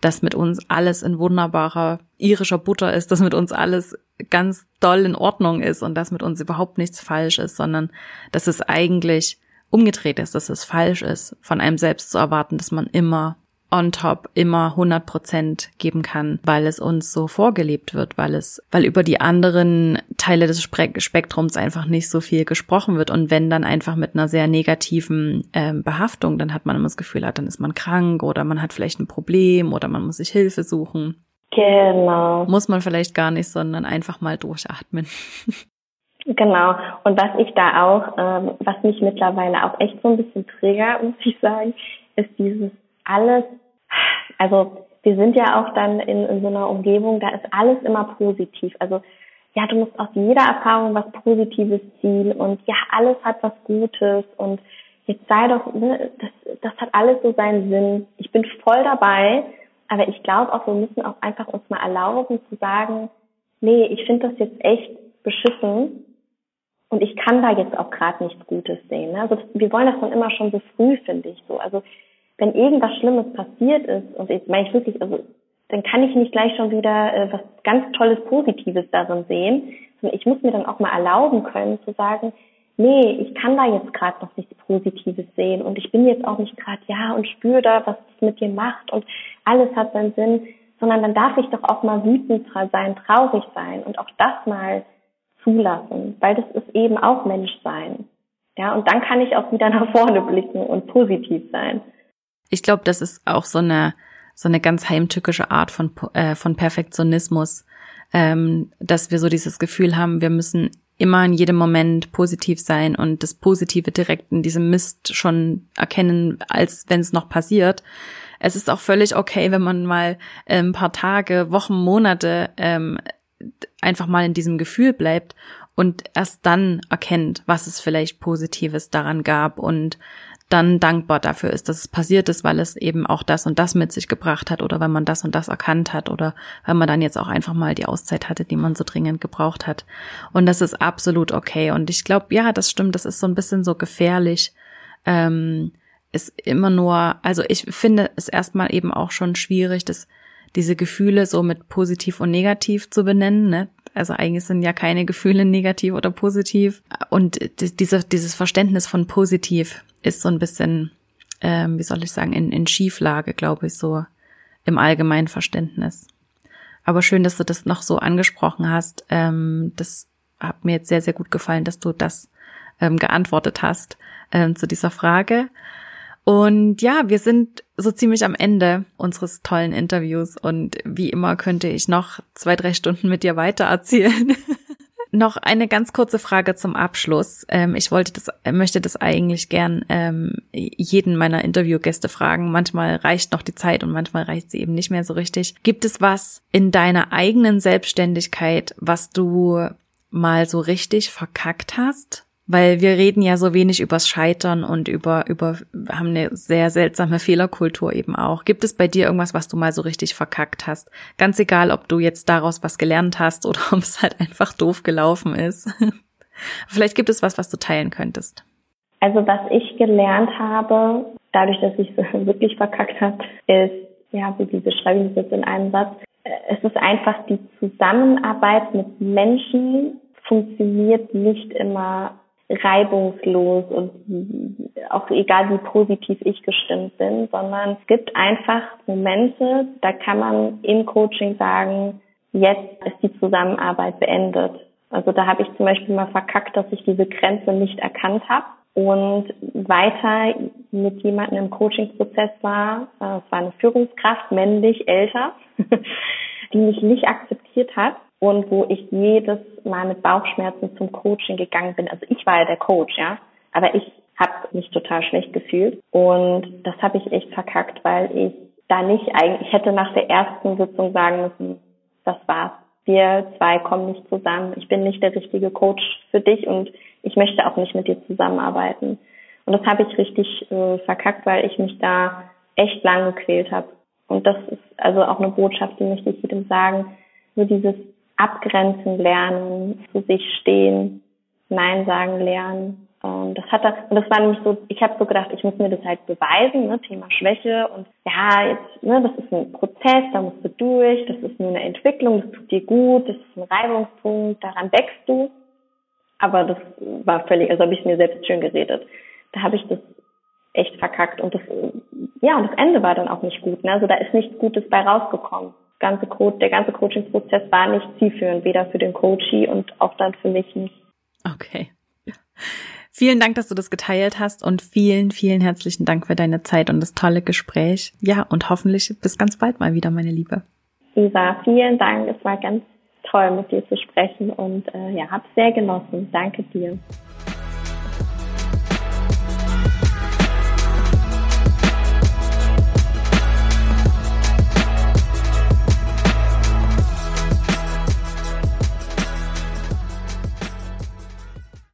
dass mit uns alles in wunderbarer irischer Butter ist, dass mit uns alles ganz doll in Ordnung ist und dass mit uns überhaupt nichts falsch ist, sondern dass es eigentlich umgedreht ist, dass es falsch ist, von einem selbst zu erwarten, dass man immer on top immer 100 Prozent geben kann, weil es uns so vorgelebt wird, weil es, weil über die anderen Teile des Spektrums einfach nicht so viel gesprochen wird und wenn dann einfach mit einer sehr negativen äh, Behaftung, dann hat man immer das Gefühl, ah, dann ist man krank oder man hat vielleicht ein Problem oder man muss sich Hilfe suchen. Genau. Muss man vielleicht gar nicht, sondern einfach mal durchatmen. [laughs] Genau. Und was ich da auch, ähm, was mich mittlerweile auch echt so ein bisschen triggert, muss ich sagen, ist dieses alles also wir sind ja auch dann in, in so einer Umgebung, da ist alles immer positiv. Also ja, du musst aus jeder Erfahrung was Positives ziehen und ja, alles hat was Gutes und jetzt sei doch, ne, das, das hat alles so seinen Sinn. Ich bin voll dabei, aber ich glaube auch, wir müssen auch einfach uns mal erlauben zu sagen, nee, ich finde das jetzt echt beschissen und ich kann da jetzt auch gerade nichts Gutes sehen. Ne? Also wir wollen das dann immer schon so früh, finde ich so. Also wenn irgendwas Schlimmes passiert ist, und jetzt meine ich wirklich, also dann kann ich nicht gleich schon wieder äh, was ganz Tolles Positives darin sehen, sondern ich muss mir dann auch mal erlauben können zu sagen, nee, ich kann da jetzt gerade noch nichts Positives sehen und ich bin jetzt auch nicht gerade ja und spüre da, was es mit dir macht und alles hat seinen Sinn, sondern dann darf ich doch auch mal wütend sein, traurig sein und auch das mal zulassen, weil das ist eben auch Menschsein. Ja, und dann kann ich auch wieder nach vorne blicken und positiv sein. Ich glaube, das ist auch so eine so eine ganz heimtückische Art von äh, von Perfektionismus, ähm, dass wir so dieses Gefühl haben, wir müssen immer in jedem Moment positiv sein und das Positive direkt in diesem Mist schon erkennen, als wenn es noch passiert. Es ist auch völlig okay, wenn man mal äh, ein paar Tage, Wochen, Monate ähm, einfach mal in diesem Gefühl bleibt und erst dann erkennt, was es vielleicht Positives daran gab und dann dankbar dafür ist, dass es passiert ist, weil es eben auch das und das mit sich gebracht hat oder weil man das und das erkannt hat oder weil man dann jetzt auch einfach mal die Auszeit hatte, die man so dringend gebraucht hat. Und das ist absolut okay. Und ich glaube, ja, das stimmt, das ist so ein bisschen so gefährlich. Ähm, ist immer nur, also ich finde es erstmal eben auch schon schwierig, dass diese Gefühle so mit positiv und negativ zu benennen. Ne? Also eigentlich sind ja keine Gefühle negativ oder positiv. Und diese, dieses Verständnis von positiv ist so ein bisschen, ähm, wie soll ich sagen, in, in Schieflage, glaube ich, so im allgemeinen Verständnis. Aber schön, dass du das noch so angesprochen hast. Ähm, das hat mir jetzt sehr, sehr gut gefallen, dass du das ähm, geantwortet hast ähm, zu dieser Frage. Und ja, wir sind so ziemlich am Ende unseres tollen Interviews und wie immer könnte ich noch zwei, drei Stunden mit dir weiter erzählen. [laughs] noch eine ganz kurze Frage zum Abschluss. Ähm, ich wollte das, möchte das eigentlich gern ähm, jeden meiner Interviewgäste fragen. Manchmal reicht noch die Zeit und manchmal reicht sie eben nicht mehr so richtig. Gibt es was in deiner eigenen Selbstständigkeit, was du mal so richtig verkackt hast? Weil wir reden ja so wenig übers Scheitern und über, über, haben eine sehr seltsame Fehlerkultur eben auch. Gibt es bei dir irgendwas, was du mal so richtig verkackt hast? Ganz egal, ob du jetzt daraus was gelernt hast oder [laughs] ob es halt einfach doof gelaufen ist. [laughs] Vielleicht gibt es was, was du teilen könntest. Also was ich gelernt habe, dadurch, dass ich es [laughs] wirklich verkackt habe, ist, ja, wie beschreibe ich das jetzt in einem Satz? Es ist einfach die Zusammenarbeit mit Menschen funktioniert nicht immer reibungslos und auch egal wie positiv ich gestimmt bin, sondern es gibt einfach Momente, da kann man im Coaching sagen, jetzt ist die Zusammenarbeit beendet. Also da habe ich zum Beispiel mal verkackt, dass ich diese Grenze nicht erkannt habe und weiter mit jemandem im Coaching-Prozess war. Äh, es war eine Führungskraft, männlich, älter, [laughs] die mich nicht akzeptiert hat und wo ich jedes Mal mit Bauchschmerzen zum Coaching gegangen bin. Also ich war ja der Coach, ja, aber ich habe mich total schlecht gefühlt und das habe ich echt verkackt, weil ich da nicht eigentlich, ich hätte nach der ersten Sitzung sagen müssen, das war's. Wir zwei kommen nicht zusammen. Ich bin nicht der richtige Coach für dich und ich möchte auch nicht mit dir zusammenarbeiten. Und das habe ich richtig äh, verkackt, weil ich mich da echt lang gequält habe. Und das ist also auch eine Botschaft, die möchte ich jedem sagen. Nur dieses abgrenzen lernen, zu sich stehen, Nein sagen lernen. Und das hat das, und das war nämlich so, ich habe so gedacht, ich muss mir das halt beweisen, ne, Thema Schwäche und ja, jetzt, ne, das ist ein Prozess, da musst du durch, das ist nur eine Entwicklung, das tut dir gut, das ist ein Reibungspunkt, daran wächst du. Aber das war völlig, also habe ich mir selbst schön geredet. Da habe ich das echt verkackt und das, ja, und das Ende war dann auch nicht gut. Ne? Also da ist nichts Gutes bei rausgekommen ganze Code, der ganze Coaching-Prozess war nicht zielführend, weder für den Coachee und auch dann für mich nicht. Okay. Vielen Dank, dass du das geteilt hast und vielen, vielen herzlichen Dank für deine Zeit und das tolle Gespräch. Ja, und hoffentlich bis ganz bald mal wieder, meine Liebe. Isa, vielen Dank. Es war ganz toll, mit dir zu sprechen und äh, ja, hab's sehr genossen. Danke dir.